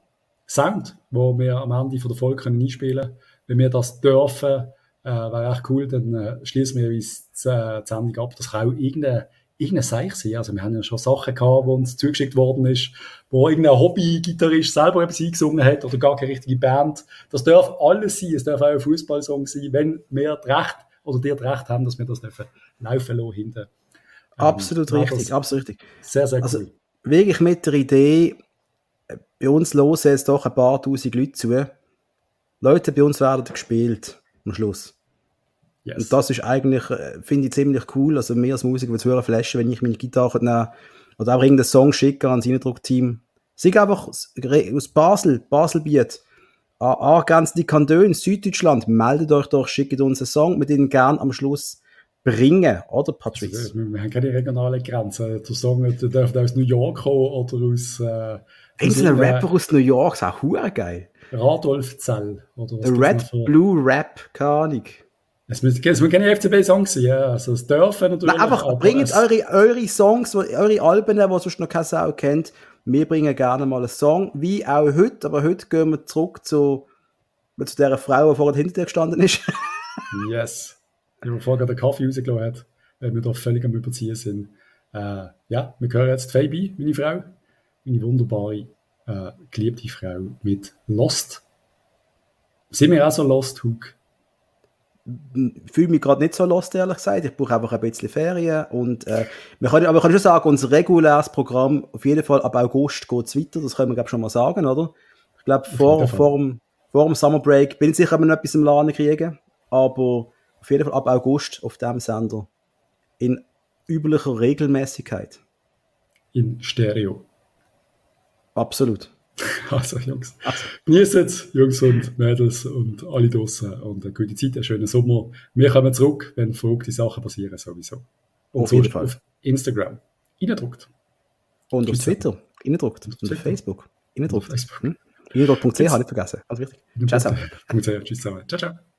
Sound, wo wir am Ende von der Folge einspielen können. Wenn wir das dürfen, äh, wäre echt cool, dann äh, schließen wir uns die, äh, die Sendung ab. Das kann auch irgendein, irgendein Seich sein. Also wir haben ja schon Sachen gehabt, wo uns zugeschickt worden ist, wo irgendein Hobby-Gitarrist selber etwas eingesungen hat oder gar keine richtige Band. Das darf alles sein. Es darf auch ein Fußballsong sein, wenn wir das Recht oder dir das Recht haben, dass wir das dürfen laufen lassen hinten. Ähm, absolut richtig, absolut richtig. Sehr, sehr also, cool. Also, wirklich mit der Idee, bei uns hören jetzt doch ein paar tausend Leute zu Leute, bei uns werden gespielt am Schluss. Yes. Und das ist eigentlich, äh, finde ich, ziemlich cool. Also mir als Musiker würde es hören flashen, wenn ich meine Gitarre nehme oder auch irgendeinen Song schicke ans Eindruck-Team. Sing einfach aus Basel, Baselbiet, an angrenzende Kantone, Süddeutschland, meldet euch doch, schickt uns einen Song, mit denen gern am Schluss bringen, oder Patrice? Also, wir haben keine regionalen Grenzen. Der Song der darf aus New York kommen oder aus äh, äh, Rapper aus New York, ist auch geil. Radolf Zell. Oder was Red, Blue Rap, keine Ahnung. Es müssen, es müssen keine FCB-Songs sein, ja. Also es dürfen natürlich. Nein, einfach aber bringt eure, eure Songs, eure Alben, die sonst noch keine Sau kennt. Wir bringen gerne mal einen Song, wie auch heute, aber heute gehen wir zurück zu, zu der Frau, die vorher hinter dir gestanden ist. Yes. Die mir vorher den Kaffee rausgelassen hat, weil wir da völlig am Überziehen sind. Äh, ja, wir hören jetzt Fabi, meine Frau. Meine wunderbare, äh, geliebte Frau mit Lost. Sind wir auch so Lost, Hook? Ich fühle mich gerade nicht so lost, ehrlich gesagt. Ich brauche einfach ein bisschen Ferien. Und, äh, wir können, aber wir können schon sagen, unser reguläres Programm, auf jeden Fall ab August geht es weiter. Das können wir, glaube schon mal sagen, oder? Ich glaube, vor, vor, dem, vor dem Summer Break bin ich sicher, wir noch etwas im Laden kriegen. Aber auf jeden Fall ab August auf dem Sender. In üblicher Regelmäßigkeit. In Stereo. Absolut. Also, Jungs, genießt es, Jungs und Mädels und alle draussen und eine gute Zeit, einen schönen Sommer. Wir kommen zurück, wenn verrückte Sachen passieren, sowieso. Und Auf jeden Fall. auf Instagram. Reindruckt. Und auf Tschüss. Twitter. Reindruckt. Und auf. Facebook. Auf Facebook. Hm? Nicht vergessen. Alles wichtig. Ciao zusammen. Tschüss zusammen. Ciao, ciao.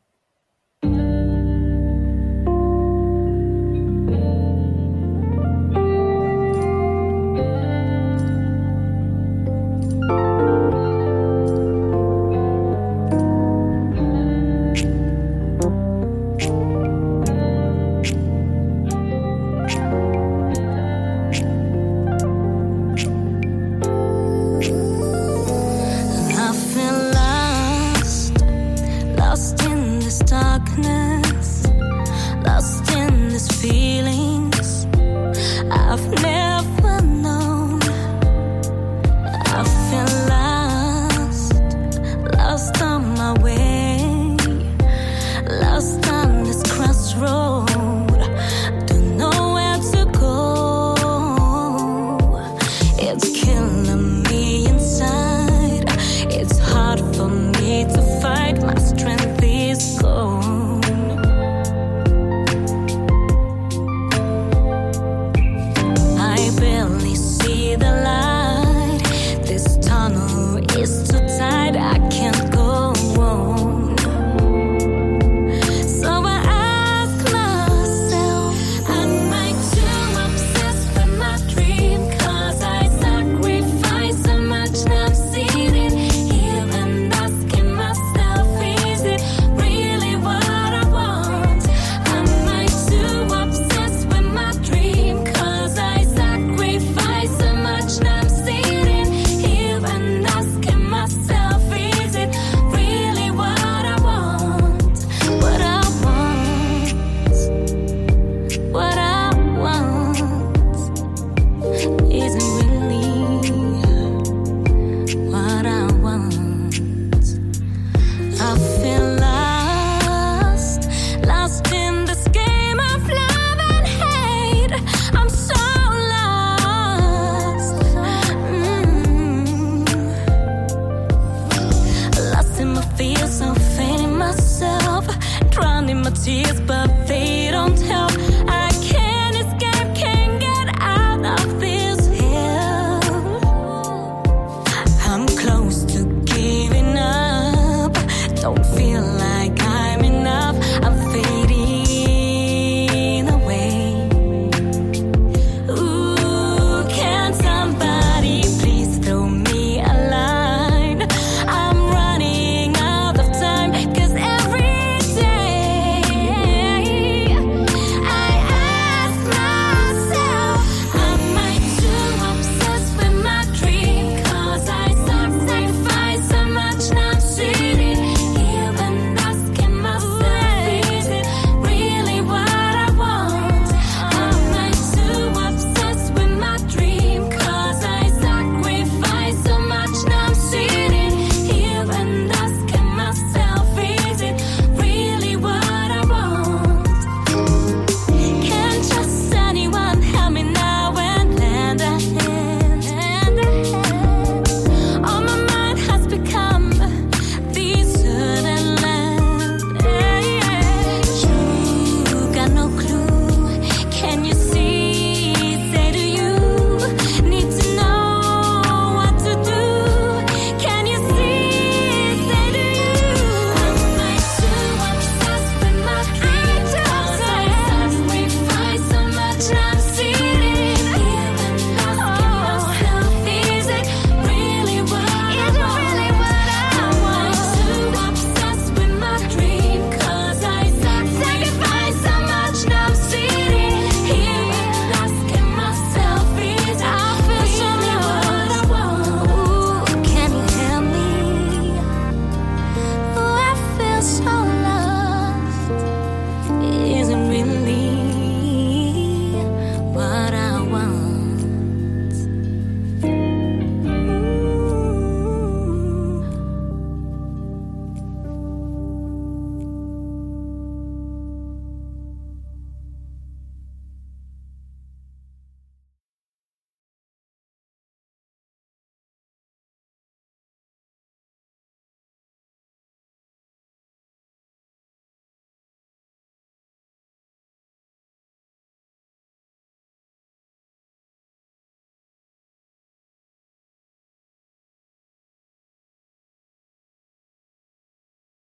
It's too